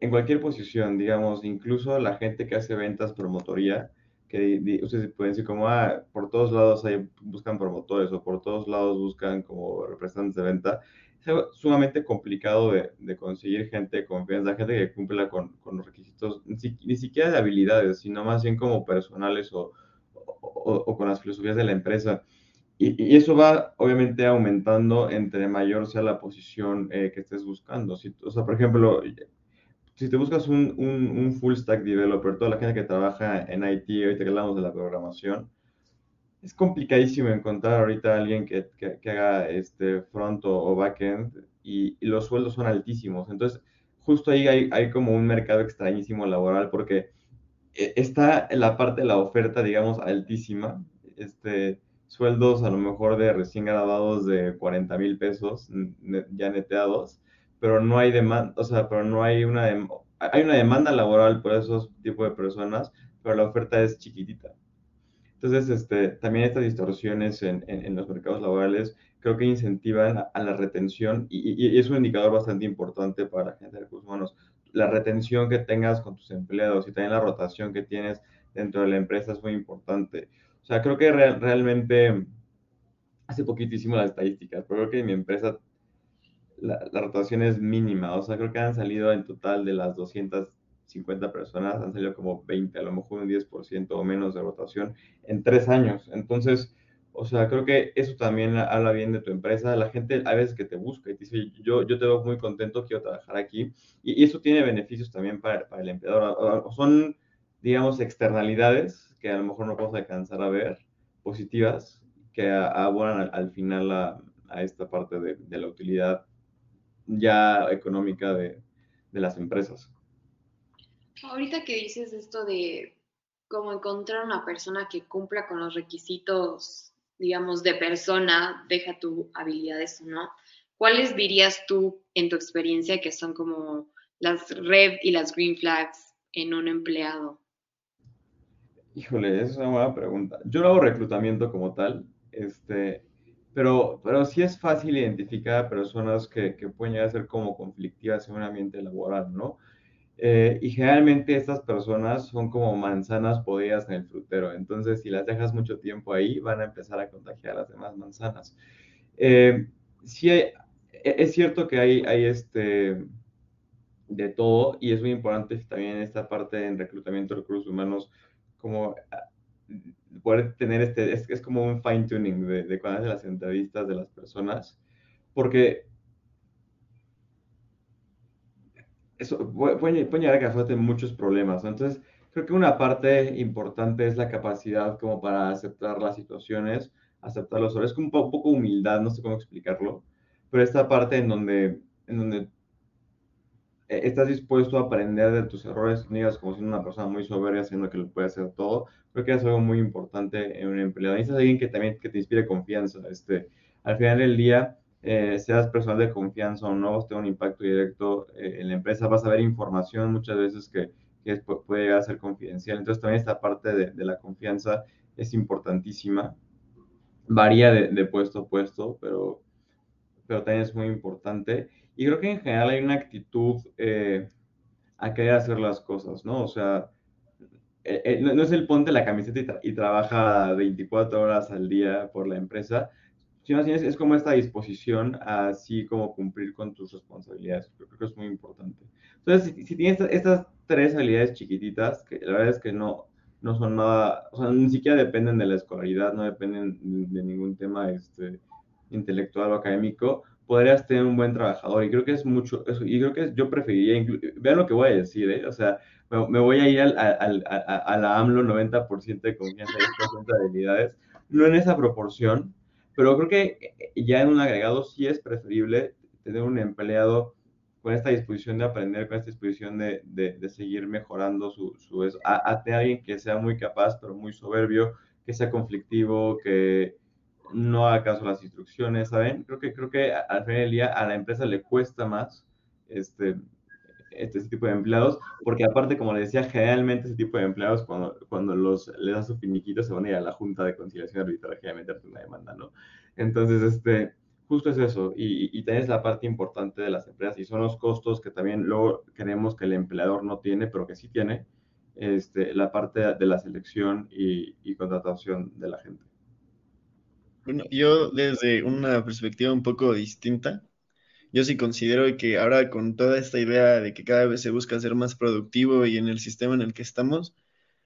[SPEAKER 4] en cualquier posición, digamos, incluso la gente que hace ventas promotoría, que ustedes pueden decir como, ah, por todos lados hay, buscan promotores o por todos lados buscan como representantes de venta. Es sumamente complicado de, de conseguir gente de confianza, gente que cumpla con, con los requisitos, ni, siquiera de habilidades, sino más bien como personales o, o, o con las filosofías de la empresa. Y, y, eso va obviamente aumentando entre mayor sea la posición eh, que estés buscando. Si, o sea, por ejemplo, si te buscas un, un, full stack developer, toda la gente que trabaja en IT, ahorita que hablamos de la programación, es complicadísimo encontrar ahorita a alguien que, que, haga este front o, backend y, y, los sueldos son altísimos. Entonces, justo ahí hay, hay, como un mercado extrañísimo laboral porque eh, está la parte de la oferta, digamos, altísima. Este, sueldos a lo mejor de recién graduados de 40 mil pesos ya neteados pero no hay demanda, o sea, pero no hay una, hay una demanda laboral por esos tipos de personas, pero la oferta es chiquitita. Entonces, este, también estas distorsiones en, en, los mercados laborales creo que incentivan a, la retención y, y, es un indicador bastante importante para la gente de recursos humanos. La retención que tengas con tus empleados y también la rotación que tienes dentro de la empresa es muy importante. O sea, creo que realmente, hace poquitísimo las estadísticas, pero creo que mi empresa la, rotación es mínima. O sea, creo que han salido en total de las 250 personas, han salido como 20, a lo mejor un 10% o menos de rotación en tres años. Entonces, o sea, creo que eso también habla bien de tu empresa. La gente a veces que te busca y te dice, yo, yo te veo muy contento, quiero trabajar aquí. Y, eso tiene beneficios también para, para el empleador. son, digamos, externalidades que a lo mejor no podemos alcanzar a ver, positivas, que abonan al, final a, esta parte de la utilidad ya económica de, de las empresas.
[SPEAKER 2] Ahorita que dices esto de cómo encontrar una persona que cumpla con los requisitos, digamos, de persona, deja tu habilidades o no, ¿cuáles dirías tú en tu experiencia que son como las red y las green flags en un empleado?
[SPEAKER 4] Híjole, esa es una buena pregunta. Yo no hago reclutamiento como tal, este, pero, pero sí es fácil identificar a personas que, que pueden llegar a ser como conflictivas en un ambiente laboral, ¿no? Eh, y generalmente estas personas son como manzanas podridas en el frutero. Entonces, si las dejas mucho tiempo ahí, van a empezar a contagiar a las demás manzanas. Eh, sí e, es cierto que hay, hay este, de todo y es muy importante también esta parte en reclutamiento de recursos humanos, como poder tener este, es, como un fine tuning de, de cuando haces las entrevistas de las personas, porque eso puede, llegar a causarte muchos problemas, Entonces, creo que una parte importante es la capacidad como para aceptar las situaciones, aceptar los errores, como un poco humildad, no sé cómo explicarlo, pero esta parte en donde, en donde estás dispuesto a aprender de tus errores, digas como siendo una persona muy soberbia, haciendo que lo puede hacer todo, creo que es algo muy importante en un empleado. Necesitas alguien que también que te inspire confianza. Este, al final del día, eh, seas personal de confianza o no, tenga un impacto directo eh, en la empresa, vas a ver información muchas veces que, que puede llegar a ser confidencial. Entonces también esta parte de, de la confianza es importantísima. Varía de, de, puesto a puesto, pero, pero también es muy importante. Y creo que en general hay una actitud eh, a querer hacer las cosas, ¿no? O sea, no, no, es el ponte la camiseta y, tra y trabaja 24 horas al día por la empresa, sino es, es como esta disposición así como cumplir con tus responsabilidades. Creo, creo que es muy importante. Entonces, si, si tienes estas, estas, tres habilidades chiquititas, que la verdad es que no, no son nada, o sea, ni siquiera dependen de la escolaridad, no dependen de ningún tema este, intelectual o académico, podrías tener un buen trabajador. Y creo que es mucho, y creo que yo preferiría, vean lo que voy a decir, ¿eh? o sea, me, me voy a ir al, al, a, a, la AMLO 90% de confianza y 10% de habilidades, no en esa proporción, pero creo que eh, ya en un agregado sí es preferible tener un empleado con esta disposición de aprender, con esta disposición de, de, de seguir mejorando su, su eso, a, a, alguien que sea muy capaz, pero muy soberbio, que sea conflictivo, que no haga caso a las instrucciones, ¿saben? Creo que, creo que al final del día a la empresa le cuesta más este, este tipo de empleados, porque aparte, como les decía, generalmente ese tipo de empleados, cuando, cuando los, les da su finiquito, se van a ir a la Junta de Conciliación Arbitraje a meterte una demanda, ¿no? Entonces, este, justo es eso, y, y también es la parte importante de las empresas, y son los costos que también luego creemos que el empleador no tiene, pero que sí tiene, este, la parte de la selección y, y contratación de la gente.
[SPEAKER 5] Yo desde una perspectiva un poco distinta, yo sí considero que ahora con toda esta idea de que cada vez se busca ser más productivo y en el sistema en el que estamos,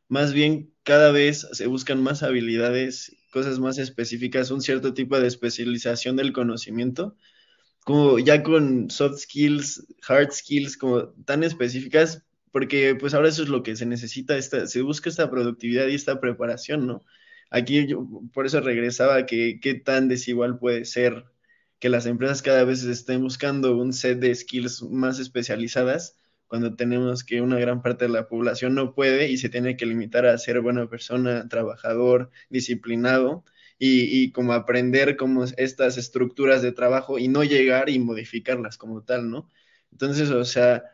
[SPEAKER 5] más bien cada vez se buscan más habilidades, cosas más específicas, un cierto tipo de especialización del conocimiento, como ya con soft skills, hard skills, como tan específicas, porque pues ahora eso es lo que se necesita, esta, se busca esta productividad y esta preparación, ¿no? Aquí yo por eso regresaba que qué tan desigual puede ser que las empresas cada vez estén buscando un set de skills más especializadas cuando tenemos que una gran parte de la población no puede y se tiene que limitar a ser buena persona, trabajador, disciplinado y, y como aprender como estas estructuras de trabajo y no llegar y modificarlas como tal, ¿no? Entonces, o sea,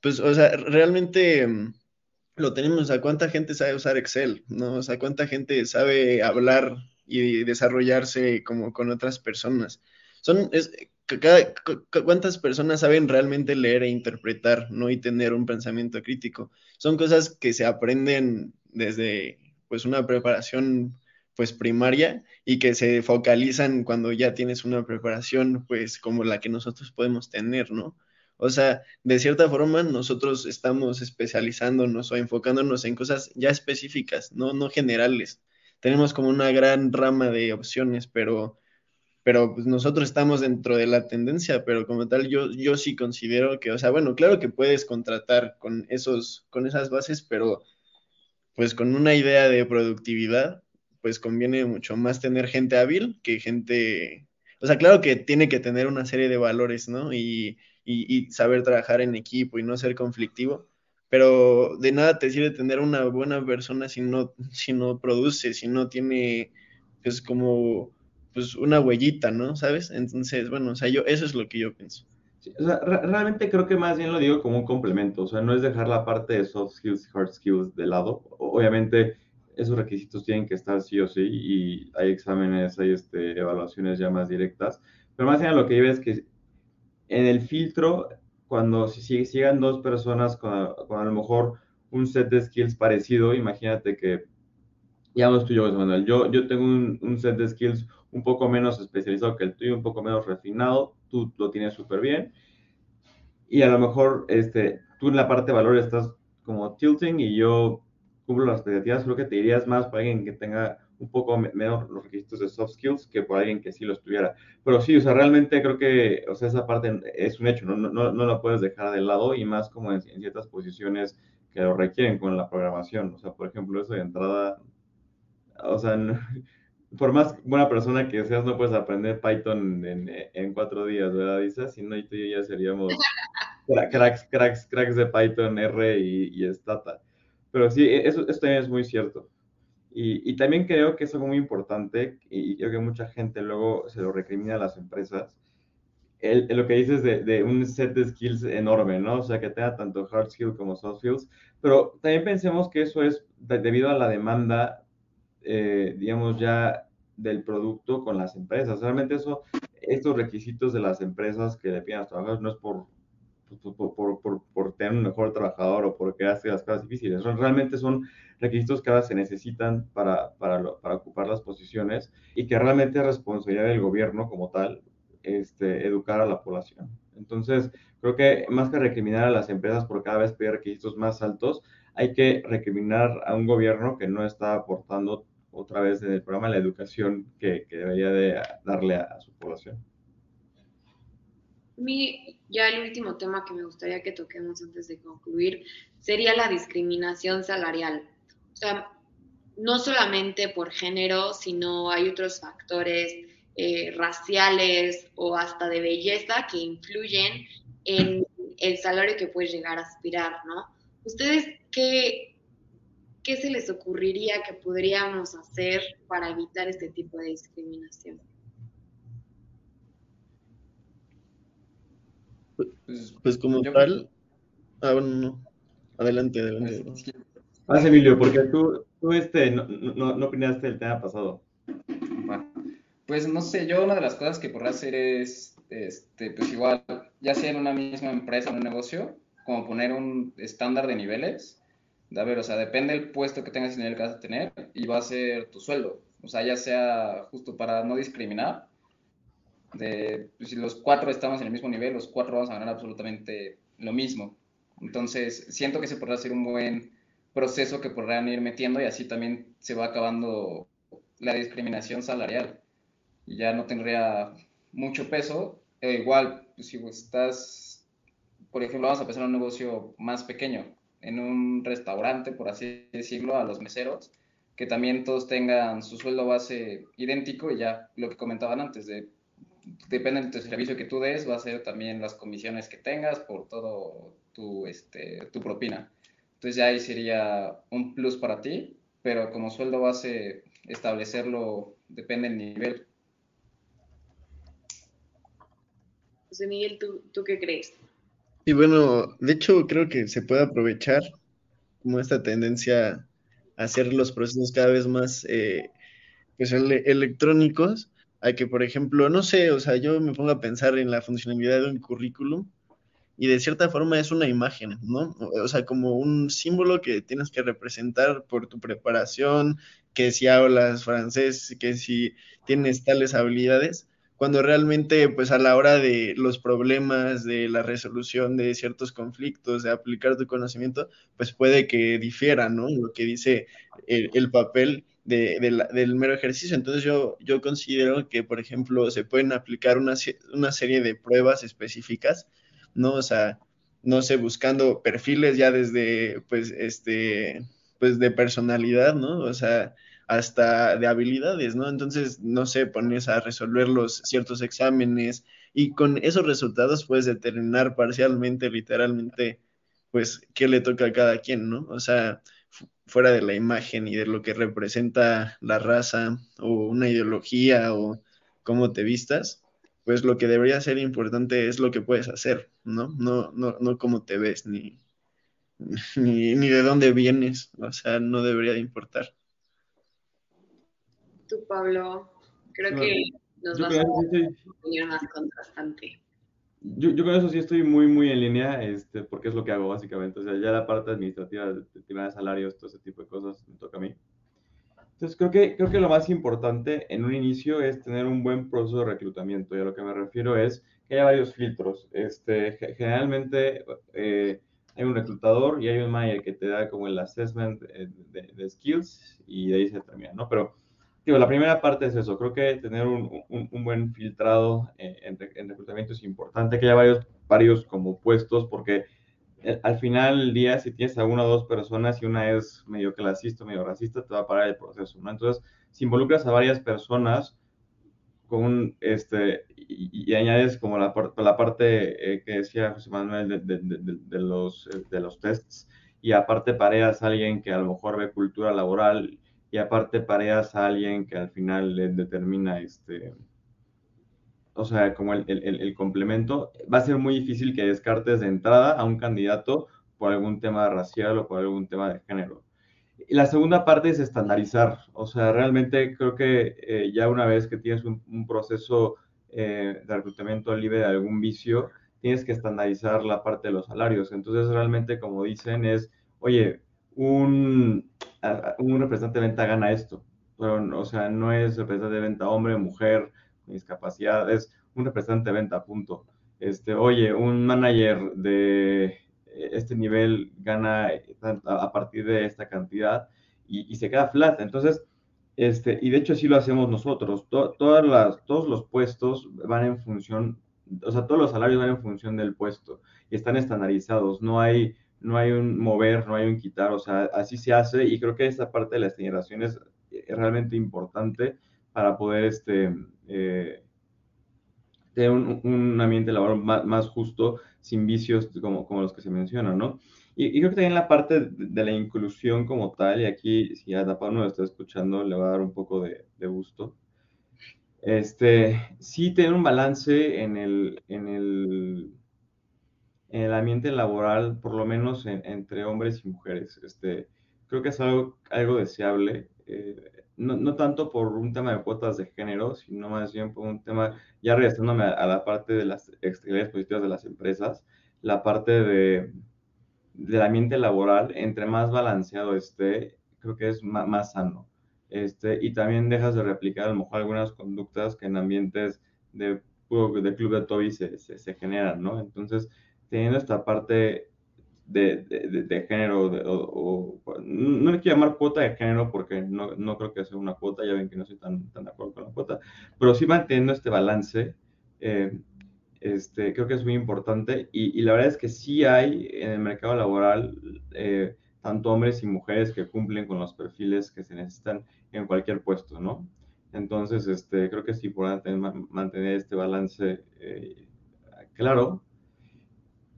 [SPEAKER 5] pues, o sea, realmente mm, lo tenemos, a cuánta gente sabe usar Excel, ¿no? O sea, cuánta gente sabe hablar y desarrollarse como con otras personas son, es, cada, ¿cuántas personas saben realmente leer e interpretar, no? Y tener un pensamiento crítico. Son cosas que se aprenden desde, pues, una preparación, pues, primaria y que se focalizan cuando ya tienes una preparación, pues, como la que nosotros podemos tener, ¿no? O sea, de cierta forma nosotros estamos especializándonos o enfocándonos en cosas ya específicas, no, no generales. Tenemos como una gran rama de opciones, pero pero pues nosotros estamos dentro de la tendencia, pero como tal yo, yo sí considero que, o sea, bueno, claro que puedes contratar con, esos, con esas bases, pero pues con una idea de productividad, pues conviene mucho más tener gente hábil que gente, o sea, claro que tiene que tener una serie de valores, ¿no? Y, y, y saber trabajar en equipo y no ser conflictivo, pero de nada te sirve tener una buena persona si no, si no produce, si no tiene, pues como pues una huellita, ¿no? ¿Sabes? Entonces, bueno, o sea, yo, eso es lo que yo pienso.
[SPEAKER 4] Sí, o sea, re realmente creo que más bien lo digo como un complemento, o sea, no es dejar la parte de soft skills y hard skills de lado. Obviamente, esos requisitos tienen que estar sí o sí y hay exámenes, hay este, evaluaciones ya más directas. Pero más allá lo que yo es que en el filtro, cuando si sigan dos personas con, con, a lo mejor un set de skills parecido, imagínate que, digamos tú y yo, Manuel, yo, yo tengo un, set de skills un poco menos especializado que el tuyo, un poco menos refinado, tú lo tienes súper bien, y a lo mejor este, tú en la parte de valor estás como tilting y yo cumplo las expectativas, creo que te dirías más para alguien que tenga un poco menos los requisitos de soft skills que por alguien que sí los tuviera. Pero sí, o sea, realmente creo que, o sea, esa parte es un hecho, no, no, no la puedes dejar de lado y más como en, ciertas posiciones que lo requieren con la programación. O sea, por ejemplo, eso de entrada, o sea, por más buena persona que seas, no puedes aprender Python en, en cuatro días, ¿verdad, Isa? Si no, y tú y yo ya seríamos cracks, cracks, cracks de Python, R y, y Stata. Pero sí, e, eso, eso también es muy cierto. Y, y, también creo que es algo muy importante y creo que mucha gente luego se lo recrimina a las empresas. El, lo que dices de, un set de skills enorme, ¿no? O sea, que tenga tanto hard skills como soft skills, pero también pensemos que eso es debido a la demanda, eh, digamos, ya del producto con las empresas. Realmente eso, estos requisitos de las empresas que le piden a los trabajadores no es por por, por, por, por, tener un mejor trabajador o porque hace las cosas difíciles. Realmente son requisitos que ahora se necesitan para, para, ocupar las posiciones y que realmente es responsabilidad del gobierno como tal este, educar a la población. Entonces, creo que más que recriminar a las empresas por cada vez pedir requisitos más altos, hay que recriminar a un gobierno que no está aportando otra vez en el programa la educación que, que debería de darle a su población.
[SPEAKER 2] Mi, ya el último tema que me gustaría que toquemos antes de concluir sería la discriminación salarial. O sea, no solamente por género, sino hay otros factores eh, raciales o hasta de belleza que influyen en el salario que puedes llegar a aspirar, ¿no? ¿Ustedes qué, qué se les ocurriría que podríamos hacer para evitar este tipo de discriminación?
[SPEAKER 5] Pues, pues como tal. Ah, bueno, no. Adelante, adelante.
[SPEAKER 4] Haz, Emilio, porque tú, tú este, no, no, no opinaste el tema pasado.
[SPEAKER 3] Pues no sé, yo una de las cosas que podría hacer es, este, pues igual, ya sea en una misma empresa, en un negocio, como poner un estándar de niveles. De, a ver, o sea, depende del puesto que tengas y el nivel que vas a tener y va a ser tu sueldo. O sea, ya sea justo para no discriminar, de pues, si los cuatro estamos en el mismo nivel, los cuatro vamos a ganar absolutamente lo mismo. Entonces, siento que se podrá hacer un buen proceso que podrán ir metiendo y así también se va acabando la discriminación salarial. Ya no tendría mucho peso. E igual, pues, si estás, por ejemplo, vamos a empezar un negocio más pequeño, en un restaurante, por así decirlo, a los meseros, que también todos tengan su sueldo base idéntico y ya lo que comentaban antes, de depende del servicio que tú des, va a ser también las comisiones que tengas por todo tu, este, tu propina. Entonces ya ahí sería un plus para ti, pero como sueldo base establecerlo depende del nivel.
[SPEAKER 2] José Miguel, ¿tú, ¿tú qué crees?
[SPEAKER 5] Y bueno, de hecho creo que se puede aprovechar como esta tendencia a hacer los procesos cada vez más eh, pues, electrónicos a que, por ejemplo, no sé, o sea, yo me pongo a pensar en la funcionalidad de un currículum y de cierta forma es una imagen, ¿no? O sea, como un símbolo que tienes que representar por tu preparación, que si hablas francés, que si tienes tales habilidades, cuando realmente, pues a la hora de los problemas, de la resolución de ciertos conflictos, de aplicar tu conocimiento, pues puede que difiera, ¿no? Lo que dice el, el papel del mero ejercicio. Entonces yo, yo considero que, por ejemplo, se pueden aplicar una, una serie de pruebas específicas, ¿no? O sea, no sé, buscando perfiles ya desde, pues, este, pues de personalidad, ¿no? O sea, hasta de habilidades, ¿no? Entonces, no sé, pones a resolver los ciertos exámenes y con esos resultados puedes determinar parcialmente, literalmente, pues, qué le toca a cada quien, ¿no? O sea, fuera de la imagen y de lo que representa la raza o una ideología o cómo te vistas, pues lo que debería ser importante es lo que puedes hacer, ¿no? No, no, no cómo te ves ni, ni, ni de dónde vienes, o sea, no debería de importar.
[SPEAKER 2] Tú, Pablo, creo que nos vas a dar una opinión más contrastante.
[SPEAKER 4] Yo, yo, con eso sí estoy muy, muy en línea, este, porque es lo que hago básicamente. O sea, ya la parte administrativa de, de salarios, todo ese tipo de cosas, me toca a mí. Entonces, creo que, creo que lo más importante en un inicio es tener un buen proceso de reclutamiento. Y a lo que me refiero es que haya varios filtros. Este, generalmente eh, hay un reclutador y hay un manager que te da como el assessment eh, de, de, skills y de ahí se termina, ¿no? Pero Digo, la primera parte es eso, creo que tener un, un, buen filtrado eh, en, en, reclutamiento es importante, que haya varios, varios como puestos, porque eh, al final del día, si tienes a una o dos personas y una es medio clasista, medio racista, te va a parar el proceso. Entonces, si involucras a varias personas con este, y, añades como la, la parte eh, que decía José Manuel de, los, de los tests, y aparte pareas a alguien que a lo mejor ve cultura laboral y aparte pareas a alguien que al final le determina este, o sea, como el, complemento, va a ser muy difícil que descartes de entrada a un candidato por algún tema racial o por algún tema de género. La segunda parte es estandarizar, o sea, realmente creo que eh, ya una vez que tienes un, un proceso eh, de reclutamiento libre de algún vicio, tienes que estandarizar la parte de los salarios. Entonces, realmente, como dicen, es, oye, un, un representante de venta gana esto, pero, o sea, no es representante de venta hombre, mujer, discapacidad, es un representante de venta, punto. Este, oye, un manager de este nivel gana a partir de esta cantidad y, se queda flat. Entonces, este, y de hecho así lo hacemos nosotros. todas las, todos los puestos van en función, o sea, todos los salarios van en función del puesto y están estandarizados. No hay no hay un mover, no hay un quitar, o sea, así se hace y creo que esta parte de las generaciones es realmente importante para poder este, eh, tener un, ambiente laboral más, justo, sin vicios como, como los que se mencionan, ¿no? Y, creo que también la parte de, la inclusión como tal, y aquí si Adapa no lo está escuchando, le va a dar un poco de, de gusto. Este, sí tener un balance en el, en el en el ambiente laboral, por lo menos entre hombres y mujeres. Este, creo que es algo, algo deseable, eh, no, no, tanto por un tema de cuotas de género, sino más bien por un tema, ya regresándome a, la parte de las externalidades positivas de las empresas, la parte de, del ambiente laboral, entre más balanceado esté, creo que es más, más sano. Este, y también dejas de replicar a lo mejor algunas conductas que en ambientes de, club de Toby se, se generan, ¿no? Entonces, teniendo esta parte de, de, de género, o, no le quiero llamar cuota de género porque no, no, creo que sea una cuota, ya ven que no estoy tan, tan de acuerdo con la cuota, pero sí manteniendo este balance, eh, este, creo que es muy importante y, y, la verdad es que sí hay en el mercado laboral eh, tanto hombres y mujeres que cumplen con los perfiles que se necesitan en cualquier puesto, ¿no? Entonces, este, creo que es importante mantener este balance eh, claro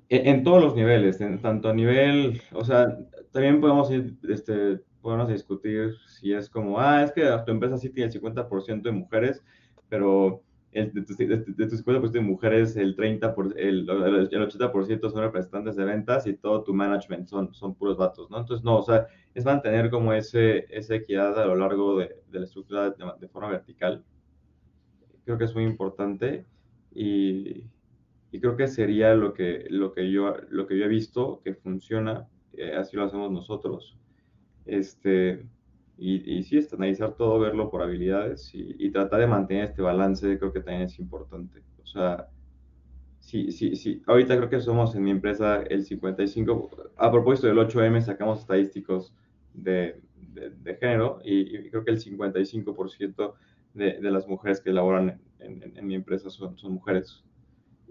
[SPEAKER 4] en, todos los niveles, tanto a nivel, o sea, también podemos ir, este, podemos discutir si es como, ah, es que tu empresa sí tiene el 50% de mujeres, pero el, de, tu, de, de, tu 50% de mujeres, el 30%, por, el, el 80% son representantes de ventas y todo tu management son, son puros vatos, ¿no? Entonces, no, o sea, es mantener como ese, esa equidad a lo largo de, de la estructura de, de forma vertical. Creo que es muy importante y, y creo que sería lo que, lo que, yo, lo que yo he visto que funciona, eh, así lo hacemos nosotros. Este, y, y sí, analizar todo, verlo por habilidades y, tratar de mantener este balance, creo que también es importante. O sea, sí, sí, sí. Ahorita creo que somos en mi empresa el 55, a propósito del 8M, sacamos estadísticos de, de, género y, creo que el 55% de, de, las mujeres que laboran en, mi empresa son mujeres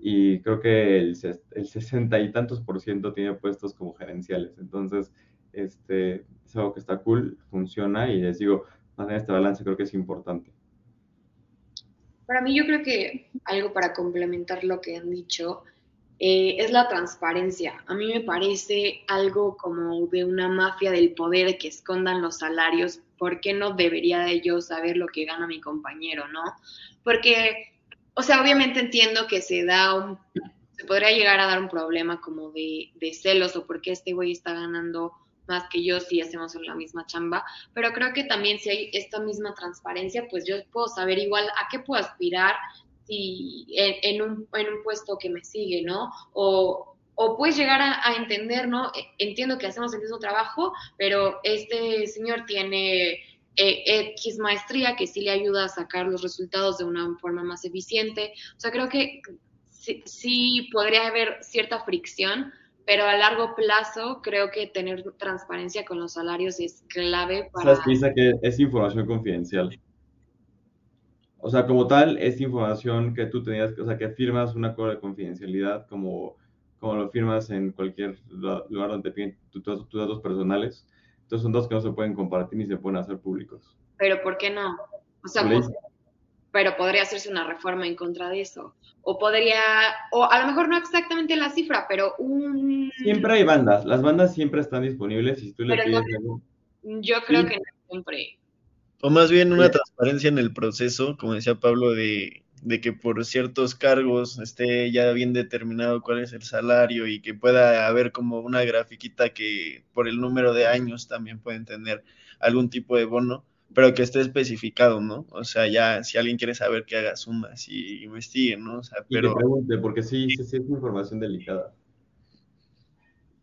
[SPEAKER 4] y creo que el, el 60 y tantos por ciento tiene puestos como gerenciales. Entonces, este, es algo que está cool, funciona y les digo, mantener este balance creo que es importante.
[SPEAKER 2] Para mí yo creo que algo para complementar lo que han dicho eh, es la transparencia. A mí me parece algo como de una mafia del poder que escondan los salarios. ¿Por qué no debería de yo saber lo que gana mi compañero, no? Porque o sea, obviamente entiendo que se da un, se podría llegar a dar un problema como de, celos o porque este güey está ganando más que yo si hacemos la misma chamba, pero creo que también si hay esta misma transparencia, pues yo puedo saber igual a qué puedo aspirar si en, un, en un puesto que me sigue, ¿no? O, o puedes llegar a, entender, ¿no? E, entiendo que hacemos el mismo trabajo, pero este señor tiene eh, X maestría que sí le ayuda a sacar los resultados de una forma más eficiente. O sea, creo que sí, sí podría haber cierta fricción, pero a largo plazo creo que tener transparencia con los salarios es clave para...
[SPEAKER 4] piensa que es información confidencial. O sea, como tal, es información que tú tenías, o sea, que firmas un acuerdo de confidencialidad como, como lo firmas en cualquier lugar donde te piden tus datos personales. Entonces son dos que no se pueden compartir ni se pueden hacer públicos.
[SPEAKER 2] Pero ¿por qué no? O sea, pues, pero podría hacerse una reforma en contra de eso. O podría, o a lo mejor no exactamente la cifra, pero un...
[SPEAKER 4] Siempre hay bandas, las bandas siempre están disponibles y si tú le pides
[SPEAKER 2] Yo creo que no siempre.
[SPEAKER 5] O más bien una transparencia en el proceso, como decía Pablo, de, de que por ciertos cargos esté ya bien determinado cuál es el salario y que pueda haber como una grafiquita que por el número de años también pueden tener algún tipo de bono pero que esté especificado, ¿no? O sea, ya si alguien quiere saber que haga sumas y investigue, ¿no? O sea,
[SPEAKER 4] pero... Y pregunte, porque sí, sí, sí es información delicada.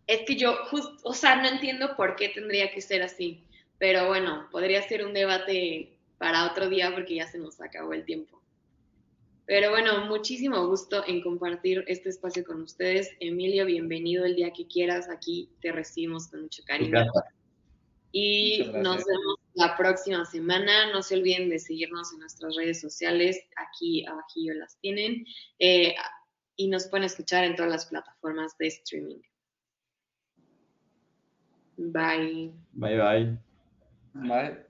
[SPEAKER 2] Es que yo, justo, o sea, no entiendo por qué tendría que ser así, pero bueno, podría ser un debate para otro día porque ya se nos acabó el tiempo. Pero bueno, muchísimo gusto en compartir este espacio con ustedes. Emilio, bienvenido el día que quieras. Aquí te recibimos con mucho cariño. Y nos vemos la próxima semana. No se olviden de seguirnos en nuestras redes sociales. Aquí abajillo las tienen. Eh, y nos pueden escuchar en todas las plataformas de streaming. Bye.
[SPEAKER 4] Bye, bye.
[SPEAKER 3] Bye.